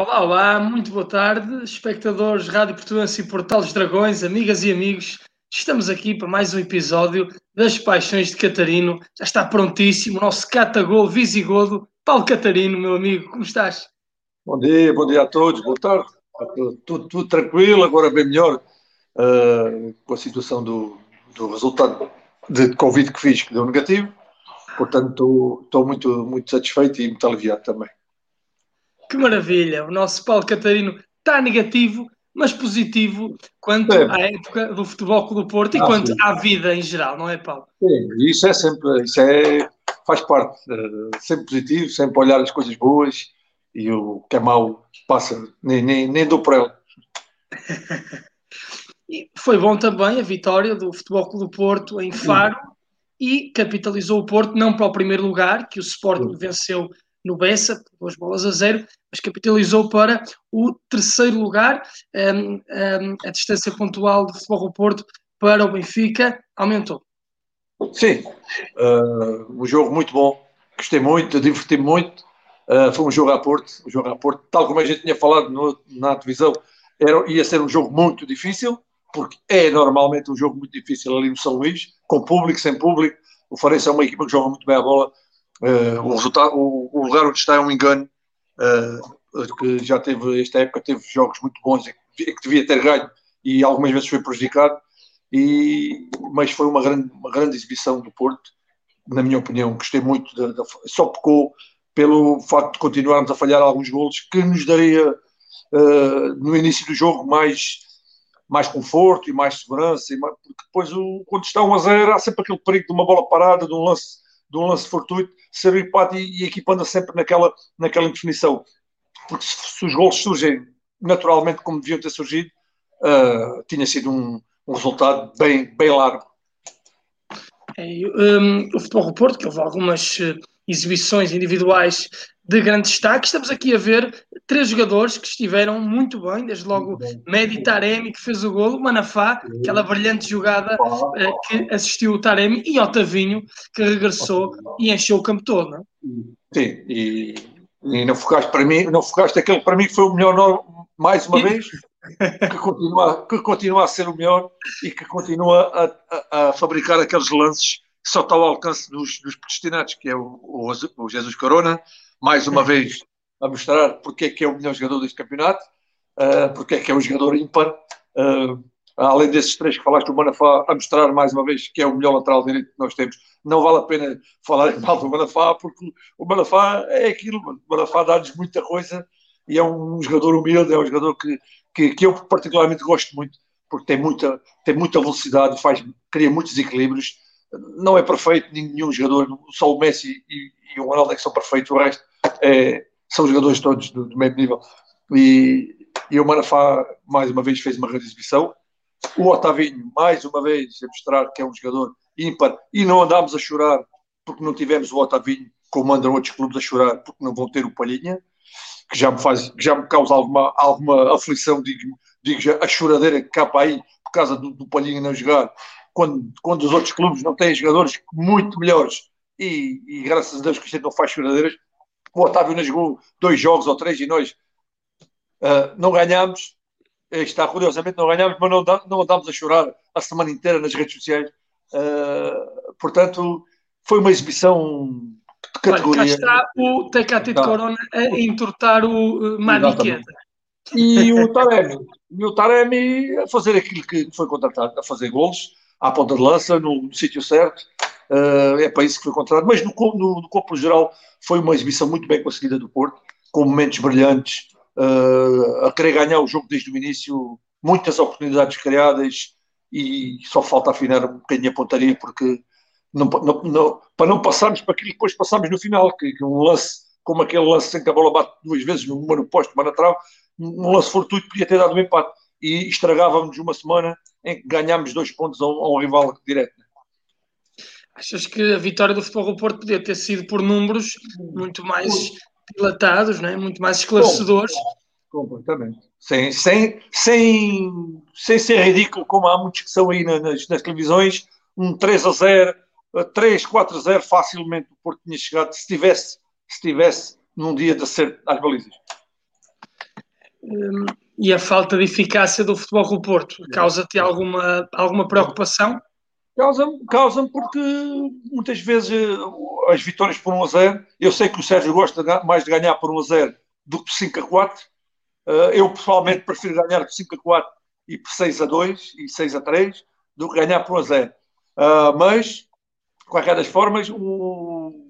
Olá, olá, muito boa tarde, espectadores Rádio Portuense e Portal dos Dragões, amigas e amigos. Estamos aqui para mais um episódio das Paixões de Catarino. Já está prontíssimo o nosso catagol visigodo, Paulo Catarino, meu amigo, como estás? Bom dia, bom dia a todos, boa tarde. Tudo, tudo tranquilo, agora bem melhor uh, com a situação do, do resultado de Covid que fiz, que deu negativo. Portanto, estou muito, muito satisfeito e muito aliviado também. Que maravilha! O nosso Paulo Catarino está negativo, mas positivo quanto é. à época do Futebol Clube do Porto e ah, quanto sim. à vida em geral, não é, Paulo? Sim, isso é sempre, isso é, faz parte, uh, sempre positivo, sempre olhar as coisas boas e o que é mau passa, nem, nem, nem dou para ele. foi bom também a vitória do Futebol Clube do Porto em Faro sim. e capitalizou o Porto não para o primeiro lugar, que o Sporting sim. venceu no Bessa, duas bolas a zero, mas capitalizou para o terceiro lugar. Um, um, a distância pontual do Futebol Porto para o Benfica aumentou. Sim, uh, um jogo muito bom, gostei muito, diverti-me muito. Uh, foi um jogo a Porto, um jogo a Porto, tal como a gente tinha falado no, na televisão, era, ia ser um jogo muito difícil, porque é normalmente um jogo muito difícil ali no São Luís, com público, sem público. O Farense é uma equipa que joga muito bem a bola, Uh, o, resultado, o, o, lugar onde está é um engano, uh, que já teve, esta época teve jogos muito bons e que, que devia ter ganho e algumas vezes foi prejudicado, e, mas foi uma grande, uma grande exibição do Porto, na minha opinião, gostei muito, de, de, só pecou pelo facto de continuarmos a falhar alguns golos que nos daria uh, no início do jogo mais, mais conforto e mais segurança, e mais, porque depois o, quando está 1 a 0 há sempre aquele perigo de uma bola parada, de um lance de um lance fortuito, ser o empate e, a equipa anda sempre naquela, naquela indefinição. Porque se, se os gols surgem naturalmente como deviam ter surgido, uh, tinha sido um, um, resultado bem, bem largo. É, um, o Futebol Porto, que houve algumas uh, exibições individuais de grande destaque. Estamos aqui a ver três jogadores que estiveram muito bem, desde logo Medi Taremi, que fez o golo, Manafá, aquela brilhante jogada uh, que assistiu o Taremi, e Otavinho, que regressou e encheu o campo todo. Não? É? Sim, e, e não focaste para mim, não focaste aquele para mim que foi o melhor mais uma vez, que continua, que continua a ser o melhor e que continua a, a, a fabricar aqueles lances que só está ao alcance dos, dos predestinados, que é o, o, o Jesus Corona, mais uma vez a mostrar porque é que é o melhor jogador deste campeonato, uh, porque é que é um jogador ímpar. Uh, além desses três que falaste, o Manafá a mostrar mais uma vez que é o melhor lateral direito que nós temos. Não vale a pena falar mal do Manafá, porque o Manafá é aquilo, o Manafá dá-nos muita coisa e é um jogador humilde, é um jogador que, que, que eu particularmente gosto muito, porque tem muita, tem muita velocidade, faz, cria muitos equilíbrios. Não é perfeito nenhum jogador, só o Messi e, e o Ronaldo é que são perfeitos, o resto é, são jogadores todos do, do mesmo nível. E, e o Manafá, mais uma vez, fez uma grande exibição. O Otavinho, mais uma vez, a mostrar que é um jogador ímpar. E não andámos a chorar porque não tivemos o Otavinho, como andam outros clubes a chorar porque não vão ter o Palhinha, que já me, faz, que já me causa alguma, alguma aflição, digo, digo já, a choradeira que capa aí por causa do, do Palhinha não jogar, quando, quando os outros clubes não têm jogadores muito melhores e, e graças a Deus que a gente não faz choradeiras. O Otávio nos jogou dois jogos ou três e nós uh, não ganhámos. Está curiosamente não ganhámos, mas não, não andámos a chorar a semana inteira nas redes sociais. Uh, portanto, foi uma exibição de categoria. Olha, cá está o Tecate de Corona a entortar o uh, Maniqueta. E o Taremi, e o Taremi a fazer aquilo que foi contratado, a fazer golos, à ponta de lança, no, no sítio certo, uh, é para isso que foi contratado. Mas no, no, no corpo geral foi uma exibição muito bem conseguida do Porto, com momentos brilhantes, uh, a querer ganhar o jogo desde o início, muitas oportunidades criadas e só falta afinar um bocadinho a pontaria porque não, não, não, para não passarmos para aquilo que depois passamos no final, que, que, um lance como aquele lance em que a bola bate duas vezes, no posto, uma na trave, um lance fortuito podia ter dado um empate. E estragávamos uma semana em que ganhámos dois pontos a um, a um rival direto. Achas que a vitória do Futebol do Porto podia ter sido por números muito mais dilatados, né? muito mais esclarecedores? Completamente. Sem, sem, sem, sem ser ridículo, como há muitos que são aí nas, nas televisões, um 3 a 0, 3, 4 a 0, facilmente o Porto tinha chegado, se tivesse, se tivesse num dia de acerto às balizas. um, e a falta de eficácia do Futebol do Porto causa-te alguma, alguma preocupação? Causa-me causa porque muitas vezes eh, as vitórias por 1 a 0, eu sei que o Sérgio gosta mais de ganhar por 1 a 0 do que por 5 a 4. Eh, eu pessoalmente prefiro ganhar por 5 a 4 e por 6 a 2 e 6 a 3 do que ganhar por 1 a 0. Uh, mas, de qualquer das formas, o, o,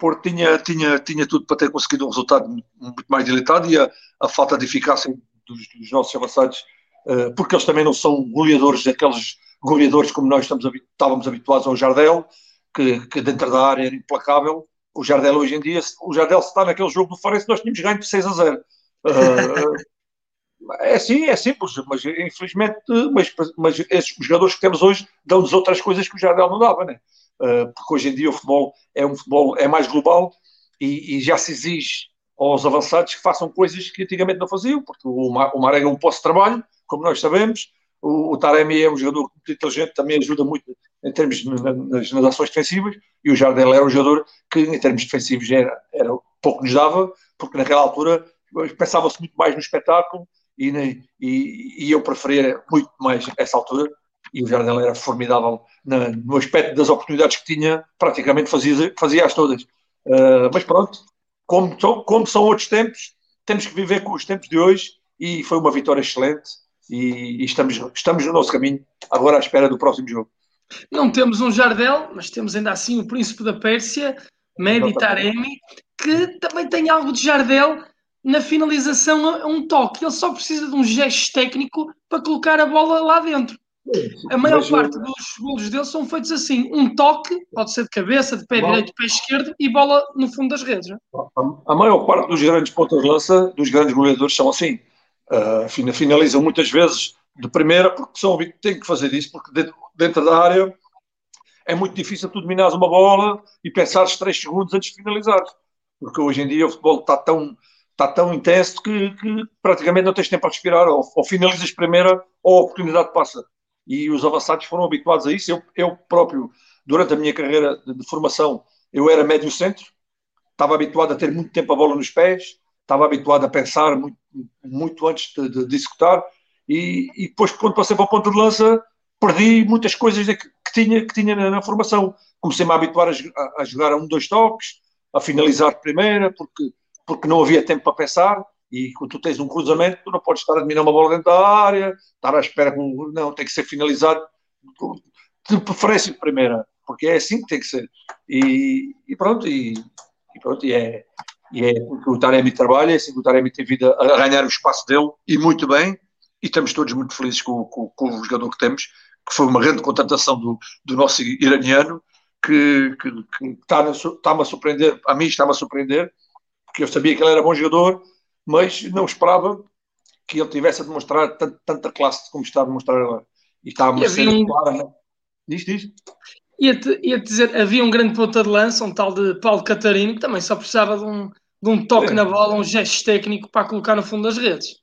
Porto tinha, tinha, tinha tudo para ter conseguido um resultado muito mais dilatado e a, a falta de eficácia dos, dos nossos avançados, uh, porque eles também não são goleadores daqueles goleadores como nós estamos, estávamos habituados ao Jardel, que, que, dentro da área era implacável. O Jardel hoje em dia, o Jardel se está naquele jogo do Farense, nós tínhamos ganho de 6 a 0. Uh, é assim, é simples, mas infelizmente, mas, mas esses jogadores que temos hoje dão-nos outras coisas que o Jardel não dava, né? Uh, porque hoje em dia o futebol é um futebol é mais global e, e, já se exige aos avançados que façam coisas que antigamente não faziam, porque o, o Marega é um posto de trabalho, como nós sabemos, o, o Taremi é um jogador muito inteligente, também ajuda muito em termos nas, nas ações defensivas, e o Jardel era um jogador que em termos defensivos era, era pouco nos dava, porque naquela altura pensava-se muito mais no espetáculo e, e, e eu preferia muito mais essa altura e o Jardel era formidável na, no aspecto das oportunidades que tinha, praticamente fazia, fazia-as todas. Uh, mas pronto, como, como são outros tempos, temos que viver com os tempos de hoje e foi uma vitória excelente e, e estamos, estamos no nosso caminho, agora à espera do próximo jogo. Não temos um Jardel, mas temos ainda assim o Príncipe da Pérsia, Mehdi Taremi, que também tem algo de Jardel, na finalização a um toque. Ele só precisa de um gesto técnico para colocar a bola lá dentro. A maior parte dos golos dele são feitos assim: um toque, pode ser de cabeça, de pé direito, de pé esquerdo e bola no fundo das redes. A, maior parte dos grandes pontas de lança, dos grandes goleadores, são assim. Uh, finalizam muitas vezes de primeira, porque são têm que fazer isso, porque dentro, dentro da área é muito difícil tu dominares uma bola e pensares 3 segundos antes de finalizar. Porque hoje em dia o futebol está tão está tão intenso que, que, praticamente não tens tempo a respirar, ou, ou finalizas primeiro ou a oportunidade passa. E os avançados foram habituados a isso. Eu, eu próprio, durante a minha carreira de, de formação, eu era médio centro, estava habituado a ter muito tempo a bola nos pés, estava habituado a pensar muito, muito antes de, de, de executar, e, e, depois, quando passei para o ponto de lança, perdi muitas coisas que, que tinha, que tinha na, na formação. Comecei-me a habituar a, a, jogar a um, dois toques, a finalizar de primeira, porque porque não havia tempo para pensar. E quando tu tens um cruzamento, tu não podes estar a dominar uma bola dentro da área, estar à espera que não, tem que ser finalizado de preferência de primeira, porque é assim que tem que ser. E, e pronto, e, e, pronto, e é, e é porque o Taremi trabalha, é assim que o Taremi tem vida a ganhar o espaço dele, e muito bem, e estamos todos muito felizes com, com, com o jogador que temos, que foi uma grande contratação do, do nosso iraniano, que, que, que está-me está a surpreender, a mim está-me a surpreender, porque eu sabia que ele era bom jogador, mas não esperava que ele tivesse a demonstrar tanta classe como está a demonstrar agora. E está a ser um... clara. Né? Diz, diz. Ia-te ia dizer, havia um grande ponta de lança, um tal de Paulo Catarino, que também só precisava de um, de um toque na bola, um gesto técnico para colocar no fundo das redes.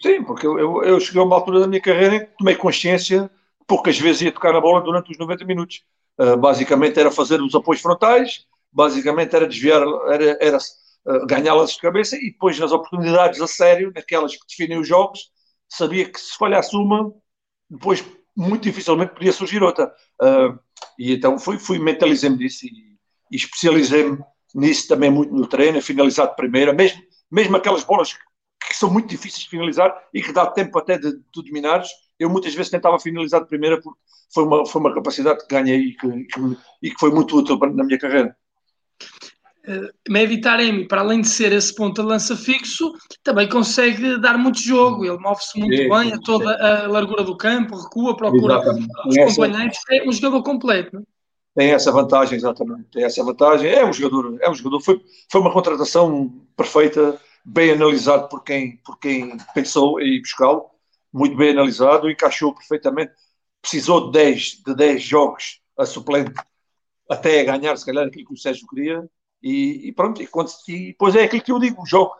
Sim, porque eu, eu, eu cheguei a uma altura da minha carreira em que tomei consciência poucas vezes ia tocar na bola durante os 90 minutos. Uh, basicamente era fazer os apoios frontais, basicamente era desviar, era, era ganhá-las de cabeça e depois nas oportunidades a sério, naquelas que definem os jogos, sabia que se falhasse uma, depois muito dificilmente podia surgir outra. Uh, e então fui, fui mentalizei-me disso e, e especializei-me nisso também muito no treino, finalizar de primeira, mesmo, mesmo aquelas bolas que, que, são muito difíceis de finalizar e que dá tempo até de, de dominares, eu muitas vezes tentava finalizar de primeira porque foi uma, foi uma capacidade que ganhei e que, que, e que foi muito útil na minha carreira. Uh, Mehdi Taremi, para além de ser esse ponto de lança fixo, também consegue dar muito jogo. Ele move-se muito sim, bem sim, a toda a largura do campo, recua, procura exatamente. os companheiros. É um jogador completo. É? Tem essa vantagem, exatamente. Tem essa vantagem. É um jogador, é um jogador. Foi, foi uma contratação perfeita, bem analisado por quem, por quem pensou em buscá-lo. Muito bem analisado, encaixou perfeitamente. Precisou de 10, de 10 jogos a suplente até ganhar, se calhar, aquilo que o Sérgio queria e, e pronto, e, e depois é aquilo que eu digo, o jogo.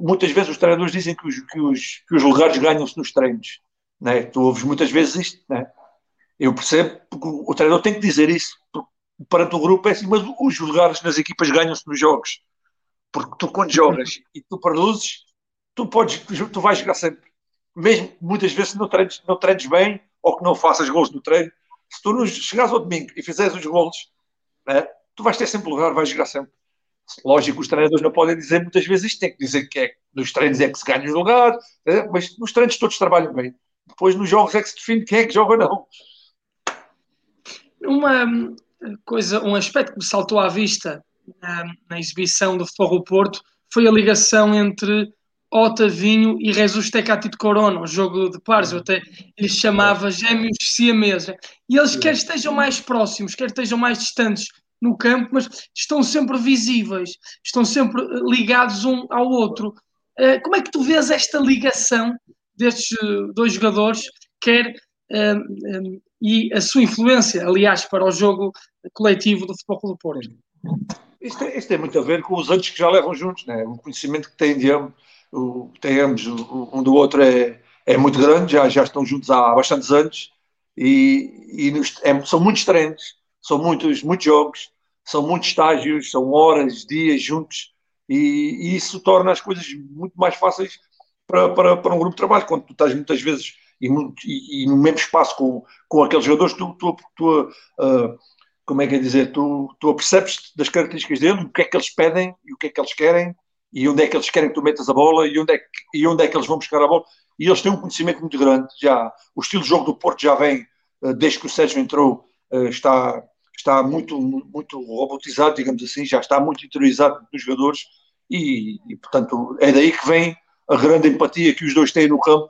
Muitas vezes os treinadores dizem que os, que os, que os lugares ganham-se nos treinos. Né? Tu ouves muitas vezes isto. Né? Eu percebo, porque o treinador tem que dizer isso. Perante o grupo é assim, mas os lugares nas equipas ganham-se nos jogos. Porque tu, quando jogas e tu produzes, tu, podes, tu vais jogar sempre. Mesmo muitas vezes não treines, não treines bem ou que não faças gols no treino, se tu nos, chegares ao domingo e fizeres os gols, né, tu vais ter sempre lugar, vais jogar sempre. Lógico, os treinadores não podem dizer muitas vezes isto, tem que dizer que é, nos treinos é que se ganha os lugares, né, mas nos treinos todos trabalham bem. Depois nos jogos é que se define quem é que joga ou não. Uma hum, coisa, um aspecto que me saltou à vista na, na exibição do Futebol Porto foi a ligação entre Otavinho e Jesus Tecatito Corona, um jogo de pares, eu até lhe chamava gêmeos siameses. E eles quer estejam mais próximos, quer estejam mais distantes no campo, mas estão sempre visíveis, estão sempre ligados um ao outro. Eh, como é que tu vês esta ligação destes eh, dois jogadores, quer e a sua influência, aliás, para o jogo coletivo do Futebol do Porto? Isto, é, isto tem muito a ver com os anos que já levam juntos, né? o conhecimento que têm de ambos, o, têm ambos um do outro é, é muito grande, já, já estão juntos há bastantes anos e, e nos, é, são muitos treinos, são muitos, muitos jogos, são muitos estágios, são horas, dias juntos e, e isso torna as coisas muito mais fáceis para, para, para um grupo de trabalho, quando tu estás muitas vezes e, e, e no mesmo espaço com, com aqueles jogadores, tu, tu, tu uh, como é que é dizer, tu, tu percebes das características dele, o que é que eles pedem e o que é que eles querem e onde é que eles querem que tu metas a bola e onde é que, e onde é que eles vão buscar a bola. E eles têm um conhecimento muito grande. Já, o estilo de jogo do Porto já vem, uh, desde que o Sérgio entrou, uh, está, está muito, muito robotizado, digamos assim, já está muito interiorizado nos jogadores e, e portanto, é daí que vem a grande empatia que os dois têm no campo,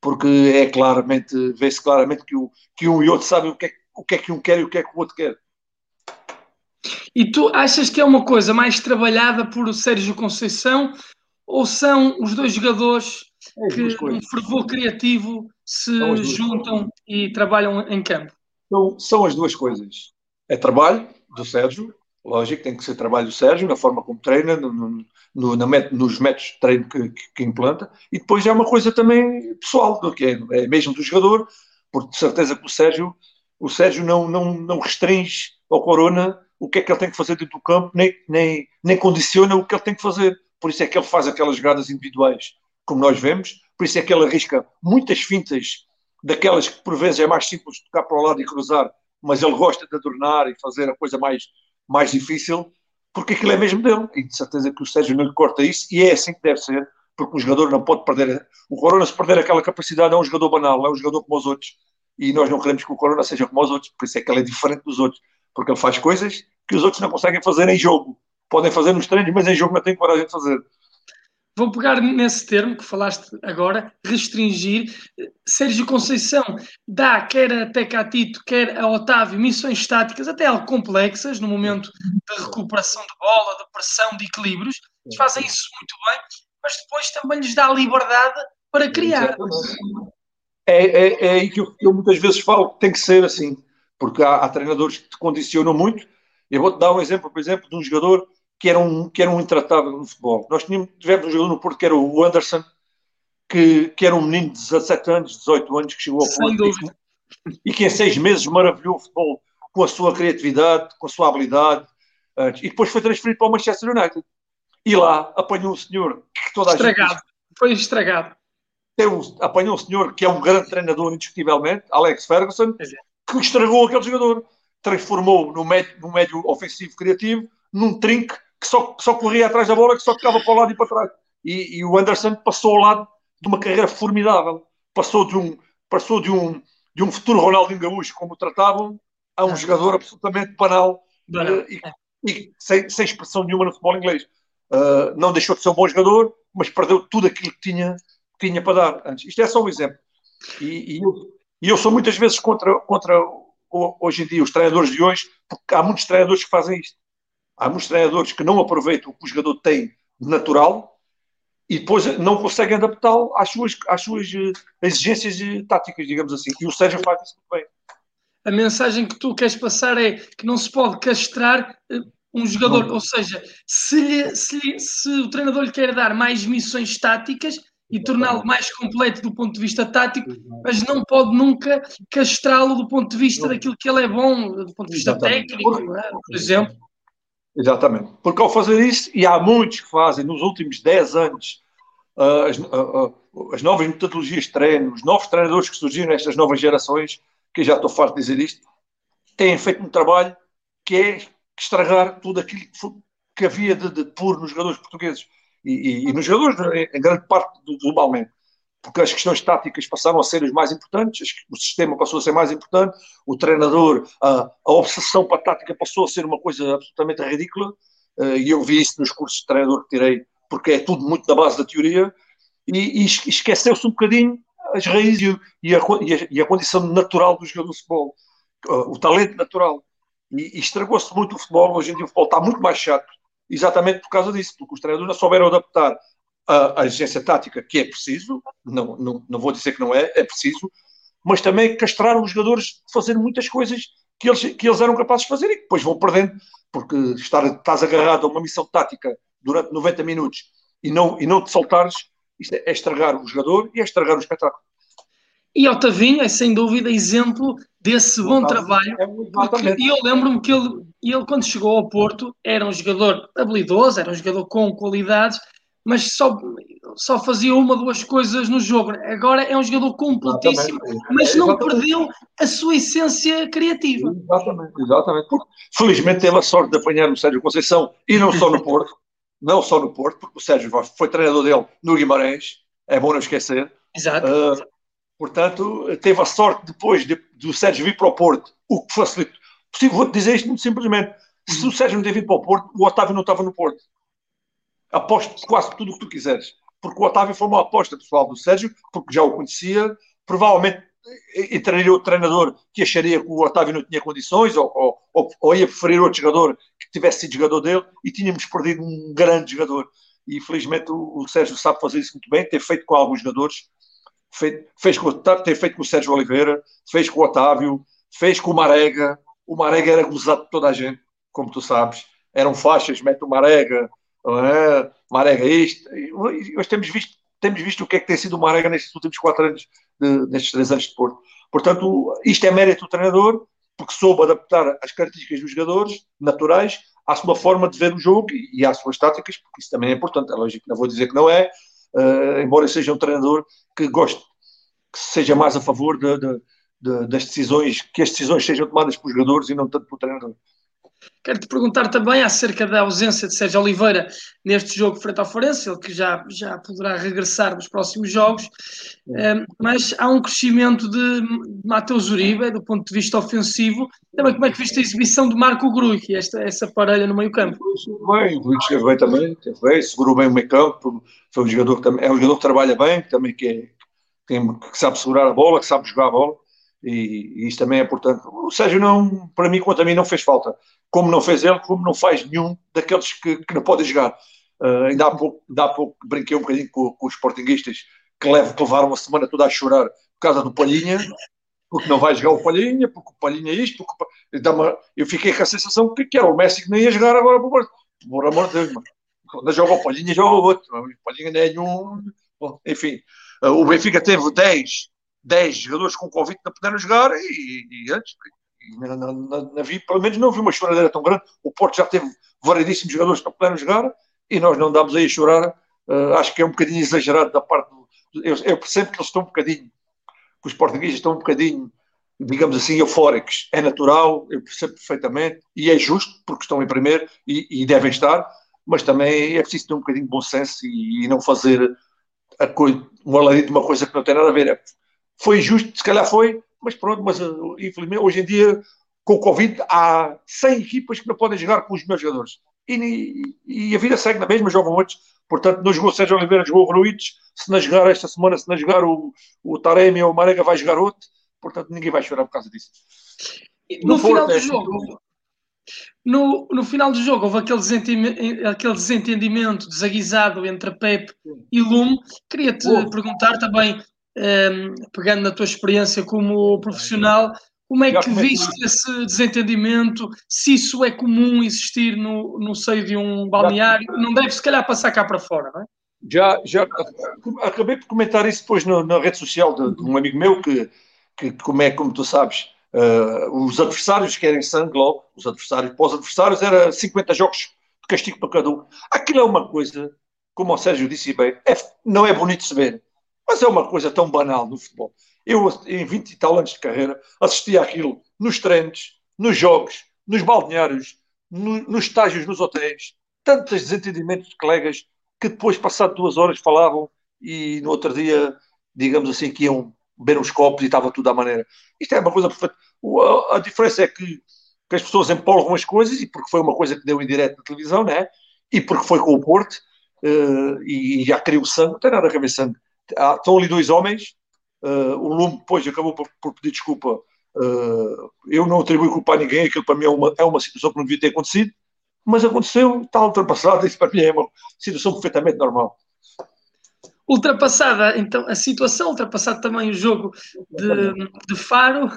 porque é claramente, vê-se claramente que, o, que um e outro sabem o que, é, o que é que um quer e o que é que o outro quer. E tu achas que é uma coisa mais trabalhada por Sérgio Conceição ou são os dois jogadores é que um fervor criativo se juntam e trabalham em campo? São, são as duas coisas. É trabalho do Sérgio, lógico, tem que ser trabalho do Sérgio, na forma como treina, no, no, no, nos métodos de treino que, que, que, implanta, e depois é uma coisa também pessoal, do que é, é mesmo do jogador, porque de certeza que o Sérgio, o Sérgio não, não, não restringe ao Corona o que é que ele tem que fazer dentro do campo, nem, nem, nem condiciona o que ele tem que fazer. Por isso é que ele faz aquelas jogadas individuais, como nós vemos, por isso é que ele arrisca muitas fintas, daquelas que por vezes é mais simples tocar para o lado e cruzar, mas ele gosta de adornar e fazer a coisa mais, mais difícil, porque aquilo é mesmo dele. E de certeza que o Sérgio não lhe corta isso, e é assim que deve ser, porque um jogador não pode perder. O Corona, se perder aquela capacidade, é um jogador banal, é um jogador como os outros. E nós não queremos que o Corona seja como os outros, por isso é que ele é diferente dos outros, porque ele faz coisas que os outros não conseguem fazer em jogo. Podem fazer nos treinos, mas em jogo não têm coragem de fazer. Vou pegar nesse termo que falaste agora, restringir. Sérgio Conceição dá, quer a Tecatito, quer a Otávio, missões estáticas, até algo complexas, no momento de recuperação de bola, de pressão, de equilíbrios. Eles fazem isso muito bem, mas depois também lhes dá liberdade para criar. É, é, é aí que eu, eu, muitas vezes falo que tem que ser assim, porque há, há treinadores que te condicionam muito. Eu vou-te dar um exemplo, por exemplo, de um jogador que era um, que era um intratável no futebol. Nós tínhamos, tivemos um jogador no Porto que era o Anderson, que, que era um menino de 17 anos, 18 anos, que chegou ao Porto e, e que em seis meses maravilhou o futebol com a sua criatividade, com a sua habilidade, e depois foi transferido para o Manchester United. E lá apanhou um senhor que toda a estragado. gente... Foi estragado. Tem um, apanhou um senhor que é um grande treinador, indiscutivelmente, Alex Ferguson, é. que estragou aquele jogador. Transformou no médio, no médio ofensivo criativo num trinque que só, que só corria atrás da bola, que só ficava para o lado e para trás. E, e, o Anderson passou ao lado de uma carreira formidável. Passou de um, passou de um, de um futuro Ronaldinho Gaúcho, como o tratavam, a um ah. jogador absolutamente banal uh, e, e sem, sem, expressão nenhuma no futebol inglês. Uh, não deixou de ser um bom jogador, mas perdeu tudo aquilo que tinha, que tinha para dar antes. Isto é só um exemplo. E, e, eu, e eu sou muitas vezes contra, contra hoje em dia os treinadores de hoje, porque há muitos treinadores que fazem isto. Há muitos treinadores que não aproveitam o que o jogador tem natural e depois não conseguem adaptá-lo às suas, às suas eh, exigências táticas, digamos assim. E o Sérgio faz isso muito bem. A mensagem que tu queres passar é que não se pode castrar eh, um jogador, não. ou seja, se, lhe, se, lhe, se, o treinador lhe quer dar mais missões táticas e torná-lo mais completo do ponto de vista tático, mas não pode nunca castrá-lo do ponto de vista daquilo que ele é bom, do ponto de vista Exatamente. técnico, é? por exemplo. Exatamente. Porque ao fazer isso, e há muitos que fazem nos últimos 10 anos, as, as novas metodologias de treino, os novos treinadores que surgiram nestas novas gerações, que já estou farto de dizer isto, têm feito um trabalho que é estragar tudo aquilo que, foi, que havia de, de puro nos jogadores portugueses e, e, e nos jogadores em, grande parte globalmente porque as questões táticas passaram a ser as mais importantes, o sistema passou a ser mais importante, o treinador, a, a obsessão para a tática passou a ser uma coisa absolutamente ridícula, uh, e eu vi isso nos cursos de treinador que tirei, porque é tudo muito da base da teoria, e, e esqueceu-se um bocadinho as raízes e a, e a, e a condição natural do jogador de futebol, uh, o talento natural. E, e estragou-se muito o futebol, hoje em dia o futebol está muito mais chato, exatamente por causa disso, porque os treinadores não souberam adaptar a, a exigência tática, que é preciso, não, não, não vou dizer que não é, é preciso, mas também castraram os jogadores de fazer muitas coisas que eles, que eles eram capazes de fazer e que depois vão perdendo, porque estar, estás agarrado a uma missão tática durante 90 minutos e não, e não te soltares, isto é, é estragar o jogador e é estragar o espetáculo. E Otavinho é sem dúvida exemplo desse bom trabalho. É e eu lembro-me que ele, ele, quando chegou ao Porto, era um jogador habilidoso, era um jogador com qualidades, mas só, só fazia uma, duas coisas no jogo. Agora é um jogador completíssimo, exatamente. mas não exatamente. perdeu a sua essência criativa. Exatamente, exatamente. Porque, felizmente teve a sorte de apanhar o Sérgio Conceição e não só no Porto, não só no Porto, porque o Sérgio foi treinador dele no Guimarães, é bom não esquecer. Exato. Uh, portanto, teve a sorte depois de, do Sérgio vir para o Porto, o que facilitou. Vou-te dizer isto muito simplesmente. Se o Sérgio não ter vindo para o Porto, o Otávio não estava no Porto aposto quase tudo o que tu quiseres. Porque o Otávio foi uma aposta pessoal do Sérgio, porque já o conhecia, provavelmente entraria o treinador que acharia que o Otávio não tinha condições, ou, ou, ou, ia preferir outro jogador que tivesse sido jogador dele, e tínhamos perdido um grande jogador. E felizmente o, o Sérgio sabe fazer isso muito bem, ter feito com alguns jogadores, fez, fez com, ter feito com o Sérgio Oliveira, fez com o Otávio, fez com o Marega. O Marega era gozado de toda a gente, como tu sabes. Eram faixas, mete o Marega, é? Marega isto. Nós temos visto, temos visto o que é que tem sido o Marega nestes últimos quatro anos, de, nestes três anos de Porto. Portanto, isto é mérito do treinador, porque soube adaptar as características dos jogadores naturais à sua forma de ver o jogo e às suas táticas, porque isso também é importante. É lógico, não vou dizer que não é, uh, embora seja um treinador que goste, que seja mais a favor de, de, de, das decisões, que as decisões sejam tomadas pelos jogadores e não tanto pelo treinador. Quero-te perguntar também acerca da ausência de Sérgio Oliveira neste jogo frente ao Forense, ele que já, já poderá regressar nos próximos jogos, um, mas há um crescimento de Mateus Uribe, do ponto de vista ofensivo. Também como é que viste a exibição de Marco Gruig, esta, essa parelha no meio campo? Bem, o Gruig esteve bem também, esteve bem, segurou bem o meio campo, foi um jogador que também, é um jogador que trabalha bem, também que, é, que, que sabe segurar a bola, que sabe jogar a bola. E, e isso também é importante. O Sérgio, não, para mim, quanto a mim, não fez falta como não fez ele, como não faz nenhum daqueles que, que não podem jogar. Uh, ainda, há pouco, ainda há pouco brinquei um bocadinho com, com os sportinguistas que, levam, que levaram uma semana toda a chorar por causa do Palhinha, porque não vai jogar o Palhinha, porque o Palhinha é isto. Porque, uma, eu fiquei com a sensação que, que era o Messi que não ia jogar agora para o Porto. Por amor de Deus, mano. Quando joga o Palhinha, joga o outro. O Palhinha não é nenhum. Bom, enfim, uh, o Benfica teve 10, 10 jogadores com convite não puderam jogar e, e antes na, na, na, vi, pelo menos não vi uma choradeira tão grande. O Porto já teve variedíssimos jogadores que não puderam jogar e nós não damos aí a chorar. Uh, acho que é um bocadinho exagerado da parte do. Eu, eu, percebo que eles estão um bocadinho, que os portugueses estão um bocadinho, digamos assim, eufóricos. É natural, eu percebo perfeitamente e é justo porque estão em primeiro e, e devem estar, mas também é preciso ter um bocadinho de bom senso e, e não fazer a coisa, um alarido de uma coisa que não tem nada a ver. Foi justo, se calhar foi, mas pronto, mas eh, infelizmente hoje em dia, com o Covid, há 100 equipas que não podem jogar com os meus jogadores. E, e, a vida segue na mesma, jogam outros. Portanto, não jogou Sérgio Oliveira, jogou o Ruiz. Se não jogar esta semana, se não jogar o, o Taremi ou o Marega, vai jogar outro. Portanto, ninguém vai chorar por causa disso. No, no final do jogo, no, no final do jogo, houve aquele desentendimento, aquele desentendimento desaguisado entre a Pep e Lume. Queria-te perguntar também um, pegando na tua experiência como profissional, como é que viste esse desentendimento? Se isso é comum existir no, no seio de um balneário, não deve se calhar passar cá para fora, não é? Já, já acabei por comentar isso depois no, na rede social de, de, um amigo meu que, que, como é, como tu sabes, uh, os adversários querem sangue logo, os adversários, para os adversários era 50 jogos de castigo para cada um. Aquilo é uma coisa como o Sérgio disse bem, é, não é bonito se ver, mas é uma coisa tão banal no futebol. Eu, em 20 e tal anos de carreira, assisti àquilo nos treinos, nos jogos, nos balneários, no, nos estágios, nos hotéis, tantos desentendimentos de colegas que depois, passado duas horas, falavam e no outro dia, digamos assim, que iam beber uns copos e estava tudo à maneira. Isto é uma coisa perfeita. A, diferença é que, que, as pessoas empolgam as coisas e porque foi uma coisa que deu em direto na televisão, né? E porque foi com o Porto uh, e, e já criou sangue, não tem nada a ver sangue. Há, estão ali dois homens, uh, o Lume depois acabou por, por pedir desculpa. Uh, eu não atribuo culpa a ninguém, aquilo para mim é uma, é uma situação que não devia ter acontecido, mas aconteceu, está ultrapassado, isso para mim é uma situação perfeitamente normal ultrapassada então a situação, ultrapassado também o jogo de, de Faro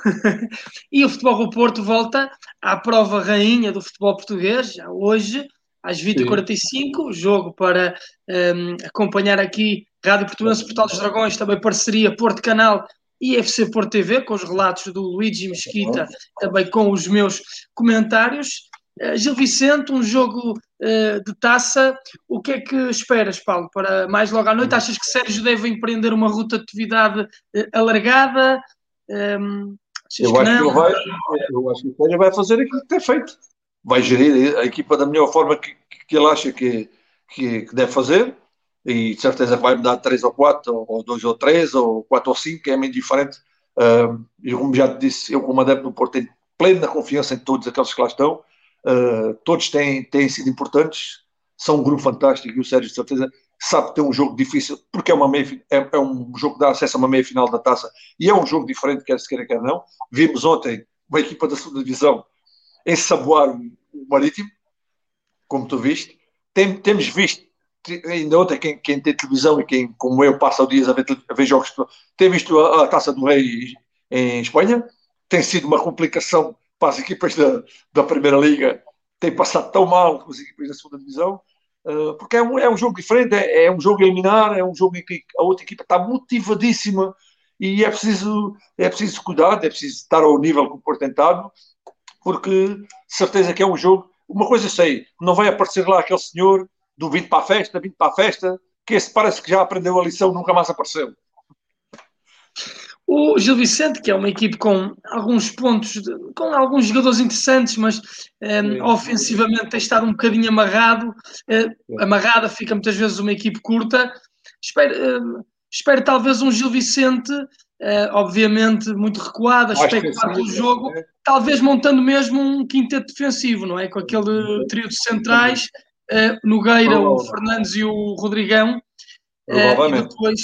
e o Futebol do Porto volta à prova rainha do futebol português, já hoje, às 20h45, jogo para um, acompanhar aqui Rádio Portuguesa Portal dos Dragões, também parceria Porto Canal e FC Porto TV, com os relatos do Luigi Mesquita, também com os meus comentários. Uh, Gil Vicente, um jogo uh, de taça. O que é que esperas, Paulo, para mais logo à noite? Achas que Sérgio deve empreender uma ruta de atividade uh, alargada? Um, ehm, eu, acho que, que ele vai, eu acho que o Sérgio vai fazer aquilo que tem feito. Vai gerir a equipa da melhor forma que, que ele acha que, que, que deve fazer e de certeza vai mudar três ou quatro, ou dois ou três, ou quatro ou cinco, é meio diferente. Uh, como já te disse, eu como adepto do Porto tenho plena confiança em todos aqueles que lá estão, Uh, todos têm, têm sido importantes, são um grupo fantástico e o Sérgio, de certeza, sabe ter um jogo difícil, porque é, uma meia, é, é, um jogo que dá acesso a uma meia final da taça e é um jogo diferente, quer se queira, quer não. Vimos ontem uma equipa da segunda divisão ensaboar o, Marítimo, como tu viste. Tem, temos visto, ainda ontem, quem, quem, tem televisão e quem, como eu, passa o dia a ver, a ver jogos, tem visto a, a taça do Rei em Espanha. Tem sido uma complicação para as equipas da, da Primeira Liga tem passado tão mal com as equipas da segunda divisão, uh, porque é um, é um jogo diferente, é, é, um jogo eliminar, é um jogo em que a outra equipa está motivadíssima e é preciso, é preciso cuidar, é preciso estar ao nível que o Porto tentado, porque certeza que é um jogo. Uma coisa eu sei, não vai aparecer lá aquele senhor do 20 para a festa, 20 para a festa, que esse parece que já aprendeu a lição, nunca mais apareceu. O Gil Vicente, que é uma equipe com alguns pontos, de, com alguns jogadores interessantes, mas um, ehm, ofensivamente tem estado um bocadinho amarrado, uh, amarrada, fica muitas vezes uma equipe curta. Espero, uh, espero talvez um Gil Vicente, uh, obviamente muito recuado, especular pelo jogo, é. talvez montando mesmo um quinteto defensivo, não é? Com aquele trio de centrais, Nogueira, o Fernandes e o Rodrigão. e depois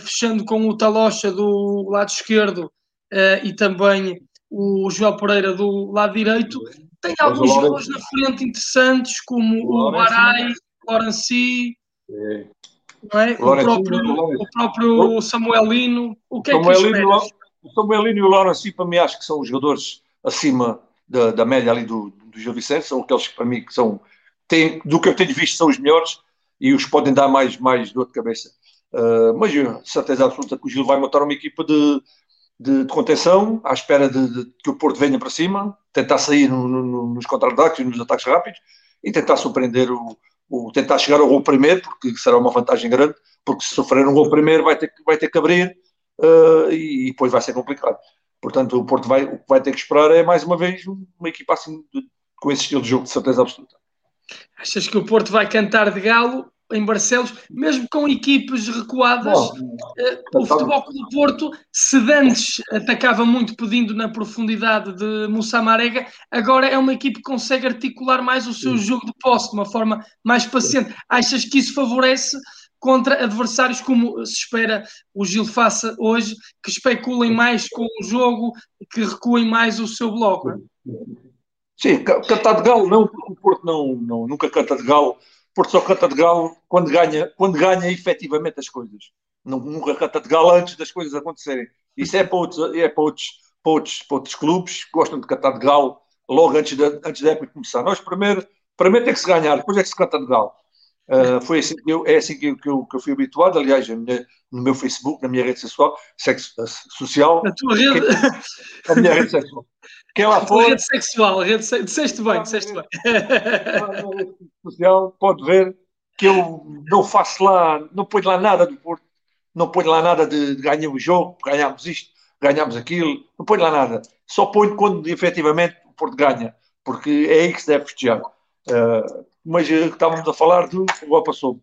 fechando com o Talocha do lado esquerdo uh, e também o João Pereira do lado direito. Tem alguns jogadores na frente interessantes, como o, o Arai, Lorenzi, é. é? o, próprio, o próprio Samuelino. O que é Samuelino, que O Samuelino e o Lorenzi, para mim, acho que são os jogadores acima da, da média ali do, do Gil Vicente, são aqueles que, para mim, que são, têm, do que eu tenho visto, são os melhores e os podem dar mais, mais dor de cabeça. Uh, mas eu, certeza absoluta que o Gil vai montar uma equipa de, de, de contenção, à espera de, de, que o Porto venha para cima, tentar sair no, no, nos contra-ataques e nos ataques rápidos e tentar surpreender o, o, tentar chegar ao gol primeiro, porque será uma vantagem grande, porque se sofrer um gol primeiro vai ter, vai ter que abrir uh, e, e, depois vai ser complicado. Portanto, o Porto vai, o que vai ter que esperar é mais uma vez uma equipa assim com esse estilo de jogo, de certeza absoluta. Achas que o Porto vai cantar de galo em Barcelos, mesmo com equipes recuadas, Bom, eh, o Futebol Clube Porto, se antes atacava muito pedindo na profundidade de Moussa Marega, agora é uma equipe que consegue articular mais o seu jogo de posse de uma forma mais paciente. Achas que isso favorece contra adversários como se espera o Gil faça hoje, que especulem mais com o jogo, que recuem mais o seu bloco? Sim, cantar de galo não, porque o Porto não, não, nunca canta de galo Porto só canta de galo quando ganha, quando ganha efetivamente as coisas. Nunca canta de galo antes das coisas acontecerem. Isso é para outros, é para outros, para outros, para outros clubes que gostam de cantar de galo logo antes da, antes da época começar. Nós primeiro, primeiro tem que se ganhar, depois é que se canta de galo. Uh, foi assim que eu, é assim que eu, que eu, que eu fui habituado. Aliás, minha, no meu Facebook, na minha rede social, sexo, social. A tua rede? a minha rede sexual. Quem lá for. Rede sexual, rede se... disseste bem, disseste bem. social, pode ver que eu não faço lá, não ponho lá nada do Porto, não ponho lá nada de, de ganhar o jogo, ganhamos isto, ganhamos aquilo, não ponho lá nada. Só ponho quando efetivamente o Porto ganha, porque é aí que se deve festejar. Uh, mas uh, estávamos a falar do futebol passou.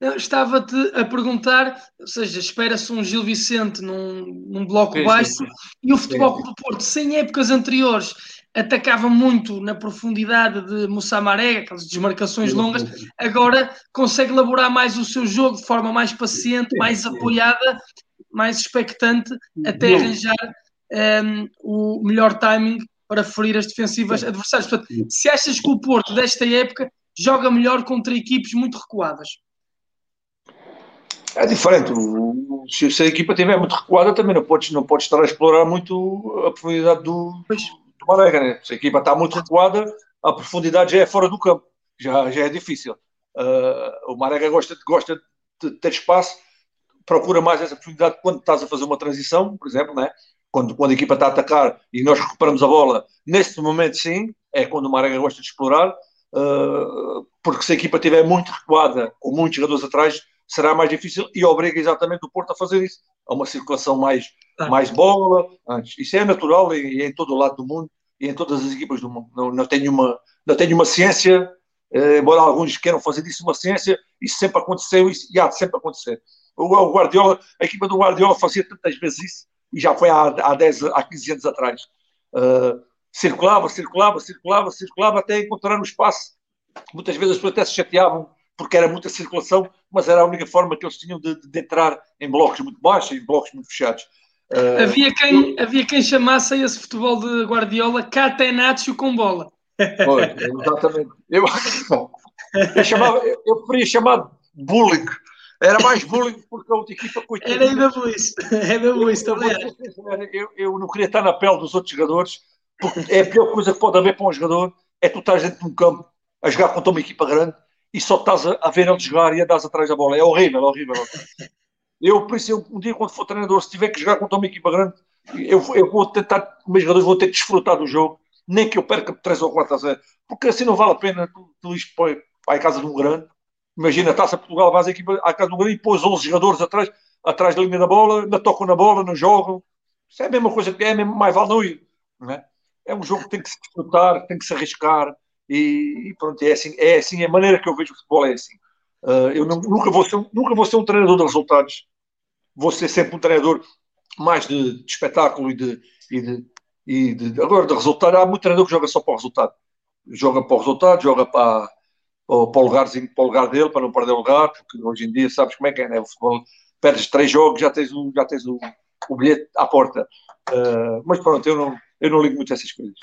Estava-te a perguntar, ou seja, espera-se um Gil Vicente num, num bloco sim, baixo sim, sim. e o futebol do Porto, sem épocas anteriores, atacava muito na profundidade de Moussa Marega, aquelas desmarcações longas, agora consegue elaborar mais o seu jogo de forma mais paciente, mais apoiada, mais expectante, até arranjar um, o melhor timing para ferir as defensivas adversárias. Portanto, se achas que o Porto, desta época, joga melhor contra equipes muito recuadas? É diferente. Se, se a equipa estiver muito recuada, também não podes, não podes estar a explorar muito a profundidade do, do Marega. Né? Se a equipa está muito recuada, a profundidade já é fora do campo. Já, já é difícil. Uh, o Marega gosta, gosta de ter espaço, procura mais essa profundidade quando estás a fazer uma transição, por exemplo, né? quando, quando a equipa está a atacar e nós recuperamos a bola. Nesse momento, sim, é quando o Marega gosta de explorar. Uh, porque se a equipa estiver muito recuada, com muitos jogadores atrás, será mais difícil e obriga exatamente o Porto a fazer isso. A uma circulação mais, ah. mais bola. Antes. Isso é natural e, em todo o lado do mundo e em todas as equipas do mundo. Não, não tenho uma, não tenho uma ciência, eh, embora alguns queiram fazer disso uma ciência, isso sempre aconteceu isso, e há de sempre acontecer. O, o, Guardiola, a equipa do Guardiola fazia tantas vezes isso e já foi há, há, 10, há 15 anos atrás. Uh, circulava, circulava, circulava, circulava até encontrar um espaço. Muitas vezes as pessoas até se chateavam porque era muita circulação, mas era a única forma que eles tinham de, de entrar em blocos muito baixos, em blocos muito fechados. Uh, havia, quem, eu, havia quem chamasse esse futebol de Guardiola Catenaccio com bola. Foi, exatamente. Eu, eu, chamava, eu, preferia chamar bullying. Era mais bullying porque a outra equipa coitada. Era ainda isso. Era isso também. Eu, eu não queria estar na pele dos outros jogadores, porque é a pior coisa que pode haver para um jogador é tu estás dentro de um campo a jogar contra uma equipa grande e só estás a, ver ele jogar e andas atrás da bola. É horrível, horrível. Eu, por isso, eu, um dia quando for treinador, se tiver que jogar contra uma equipa grande, eu, eu vou tentar, meus jogadores vão ter que desfrutar do jogo, nem que eu perca 3 ou 4 a 0, porque assim não vale a pena tu, tu para, a casa de um grande. Imagina, a Taça Portugal, vais à, equipa, à casa de um grande e pôs 11 jogadores atrás, atrás da linha da bola, não tocam na bola, não jogam. Isso é a mesma coisa que é, mesmo, mais vale não ir. Não é? é um jogo que tem que se desfrutar, tem que se arriscar, e, e, pronto, é assim, é assim, a maneira que eu vejo o futebol é assim. Uh, eu não, nunca, vou ser, nunca vou ser um treinador de resultados, vou ser sempre um treinador mais de, de espetáculo e de, e de, e de, Agora, de resultado, há muito treinador que joga só para o resultado. Joga para o resultado, joga para, para, o, lugarzinho, para o lugar dele, para não perder lugar, porque hoje em dia sabes como é que é, né? O futebol, perdes três jogos, já tens já tens o bilhete à porta. Uh, mas pronto, eu não, eu não ligo muito a essas coisas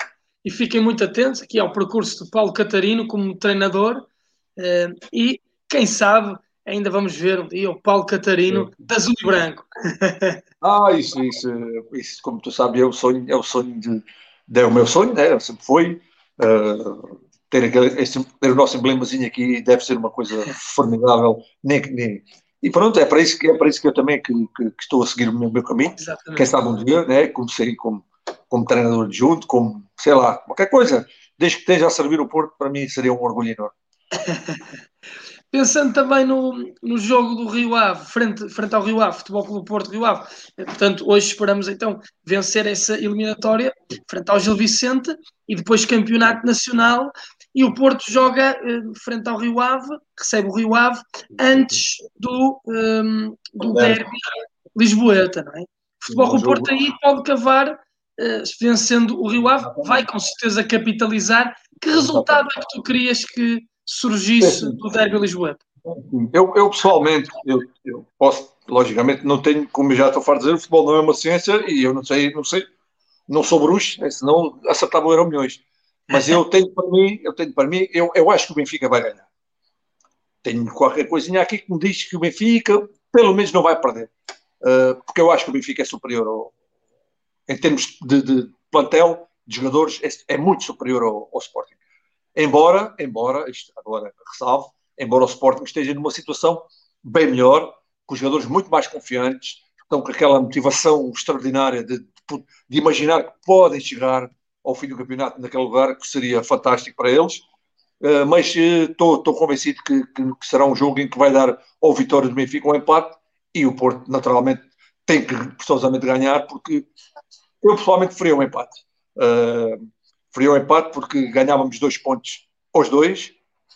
e fiquem muito atentos aqui ao percurso de Paulo Catarino como treinador eh, e quem sabe ainda vamos ver um dia o Paulo Catarino de azul e branco. ah, isso, isso, isso, como tu sabes, é o sonho, é o sonho de, de é o meu sonho, né? sempre foi. Uh, ter, aquele, esse, ter o nosso emblemazinho aqui deve ser uma coisa formidável. Nem, nem, e pronto, é para isso que, é para isso que eu também que, que, que estou a seguir o meu, meu caminho. Exatamente. Quem sabe um dia, né? comecei como como treinador adjunto, como, sei lá, qualquer coisa, desde que esteja a servir o Porto, para mim seria um orgulho enorme. Pensando também no, no jogo do Rio Ave, frente, frente ao Rio Ave, Futebol Clube Porto Rio Ave. Portanto, hoje esperamos então vencer essa eliminatória frente ao Gil Vicente e depois campeonato nacional. E o Porto joga eh, frente ao Rio Ave, recebe o Rio Ave antes do, um, ehm, do derby Lisboeta, não é? Futebol Clube Porto aí pode cavar vencendo o Rio Ave, vai com certeza capitalizar. Que resultado é que tu querias que surgisse do Derby Lisboa? Eu, eu pessoalmente, eu, eu, posso, logicamente, não tenho, como já estou a dizer, o futebol não é uma ciência e eu não sei, não sei, não sou bruxo, né, senão acertava eram milhões. Mas eu tenho para mim, eu tenho para mim, eu, eu acho que o Benfica vai ganhar. Tenho qualquer coisinha aqui que me diz que o Benfica, pelo menos, não vai perder. Uh, porque eu acho que o Benfica é superior ao, em termos de, de plantel, de jogadores, é, é muito superior ao, ao, Sporting. Embora, embora, isto agora ressalvo, embora o Sporting esteja numa situação bem melhor, com jogadores muito mais confiantes, estão com aquela motivação extraordinária de, de, de imaginar que podem chegar ao fim do campeonato naquele lugar, que seria fantástico para eles. uh, mas estou uh, convencido que, que, que, será um jogo em que vai dar ou vitória do Benfica ou um empate e o Porto, naturalmente, tem que forçosamente ganhar, porque eu pessoalmente faria um empate. Uh, faria um empate porque ganhávamos dois pontos aos dois,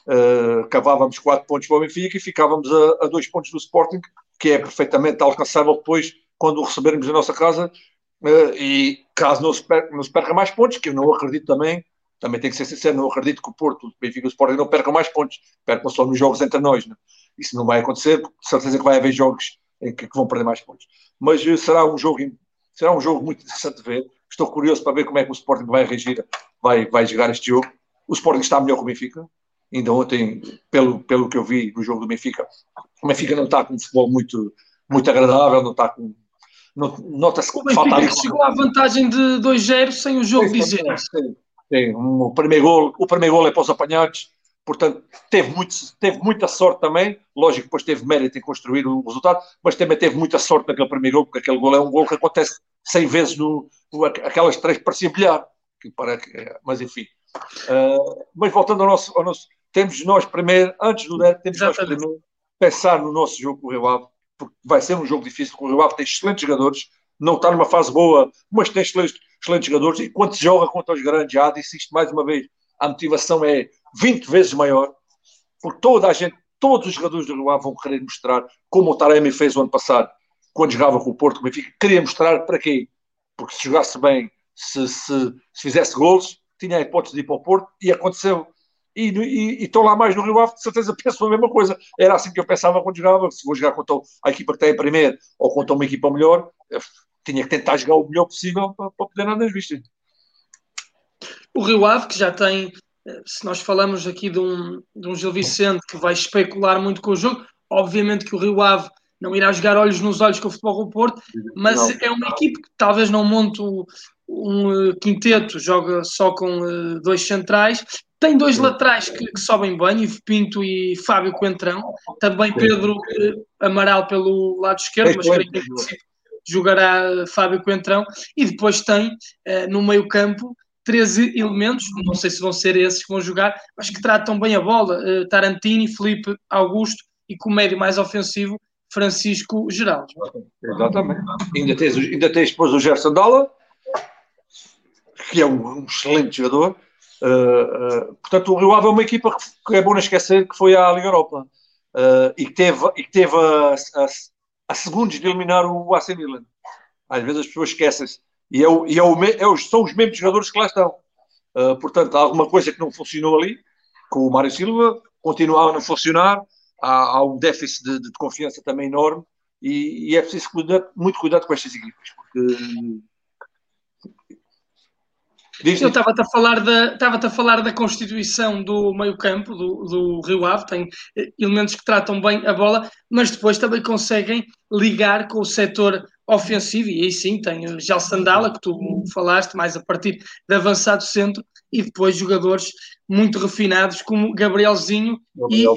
uh, cavávamos quatro pontos para o Benfica e ficávamos a, a, dois pontos do Sporting, que é perfeitamente alcançável depois quando o recebermos na nossa casa. Uh, e caso não se, perca, não se perca mais pontos, que eu não acredito também, também tem que ser sincero, não acredito que o Porto, o Benfica e o Sporting não percam mais pontos, percam só nos jogos entre nós. Né? Isso não vai acontecer, porque certeza que vai haver jogos em que, que vão perder mais pontos. Mas uh, será um jogo será um jogo muito interessante de ver. Estou curioso para ver como é que o Sporting vai reagir, vai, vai jogar este jogo. O Sporting está melhor que o Benfica. Ainda ontem, pelo, pelo que eu vi do jogo do Benfica, o Benfica não está com um futebol muito, muito agradável, não está com. Nota-se que falta ali. chegou à vantagem de 2-0 sem o jogo dizer. Sim, sim. O, primeiro gol, o primeiro gol é para os apanhados, portanto, teve, muito, teve muita sorte também. Lógico que depois teve mérito em construir o resultado, mas também teve muita sorte naquele primeiro gol, porque aquele gol é um gol que acontece 100 vezes no, no aquelas três parecia bilhar, que para, mas enfim. Uh, mas voltando ao nosso, ao nosso, temos nós primeiro, antes do Neto, temos Exatamente. nós primeiro pensar no nosso jogo com o Rio Ave, porque vai ser um jogo difícil, o Rio Ave tem excelentes jogadores, não está numa fase boa, mas tem excelentes, excelentes jogadores, e quando se joga contra os grandes, já disse isto mais uma vez, a motivação é 20 vezes maior, porque toda a gente, todos os jogadores do Rio Ave vão querer mostrar, como o Taremi fez o ano passado, quando jogava com o Porto, o Benfica, queria mostrar para quê? Porque se jogasse bem, se, se, se fizesse gols, tinha a hipótese de ir para o Porto e aconteceu. E, e, e estou lá mais no Rio Ave, de certeza penso a mesma coisa. Era assim que eu pensava quando jogava. Se vou jogar contra a equipa que tem em primeiro ou contra uma equipa melhor, tinha que tentar jogar o melhor possível para, para poder andar nas vistas. O Rio Ave, que já tem, eh, se nós falamos aqui de um, de um Gil Vicente que vai especular muito com o jogo, obviamente que o Rio Ave não irá jogar olhos nos olhos com o Futebol do Porto, mas não. é uma equipe que talvez não monte um uh, quinteto, joga só com uh, dois centrais, tem dois Sim. laterais que, que, sobem bem, Ivo Pinto e Fábio Coentrão, também Pedro Amaral pelo lado esquerdo, mas creio que jogará Fábio Coentrão, e depois tem no meio campo 13 elementos, não sei se vão ser esses que vão jogar, mas que tratam bem a bola, Tarantini, Felipe Augusto e com o médio mais ofensivo Francisco Geraldo. Exatamente. Ainda tens, ainda tens depois o Gerson Dalla, que é um, um excelente jogador. Uh, uh, portanto, o Rio Ave é uma equipa que, que, é bom não esquecer que foi à Liga Europa uh, e que teve, e que teve a, a, a, segundos de eliminar o AC Milan. Às vezes as pessoas esquecem-se. E, é o, e é o, é são os mesmos jogadores que lá estão. portanto, há alguma coisa que não funcionou ali com o Mário Silva, continua a não funcionar há, há um déficit de, de, confiança também enorme e, e é preciso cuidar, muito cuidado com estas equipas, porque Diz Eu estava-te a falar da estava a falar da constituição do meio-campo do, do Rio Ave, tem eh, elementos que tratam bem a bola, mas depois também conseguem ligar com o setor ofensivo, e aí sim tem o Gel Sandala, que tu falaste, mais a partir de avançado centro, e depois jogadores muito refinados como Gabrielzinho Gabriel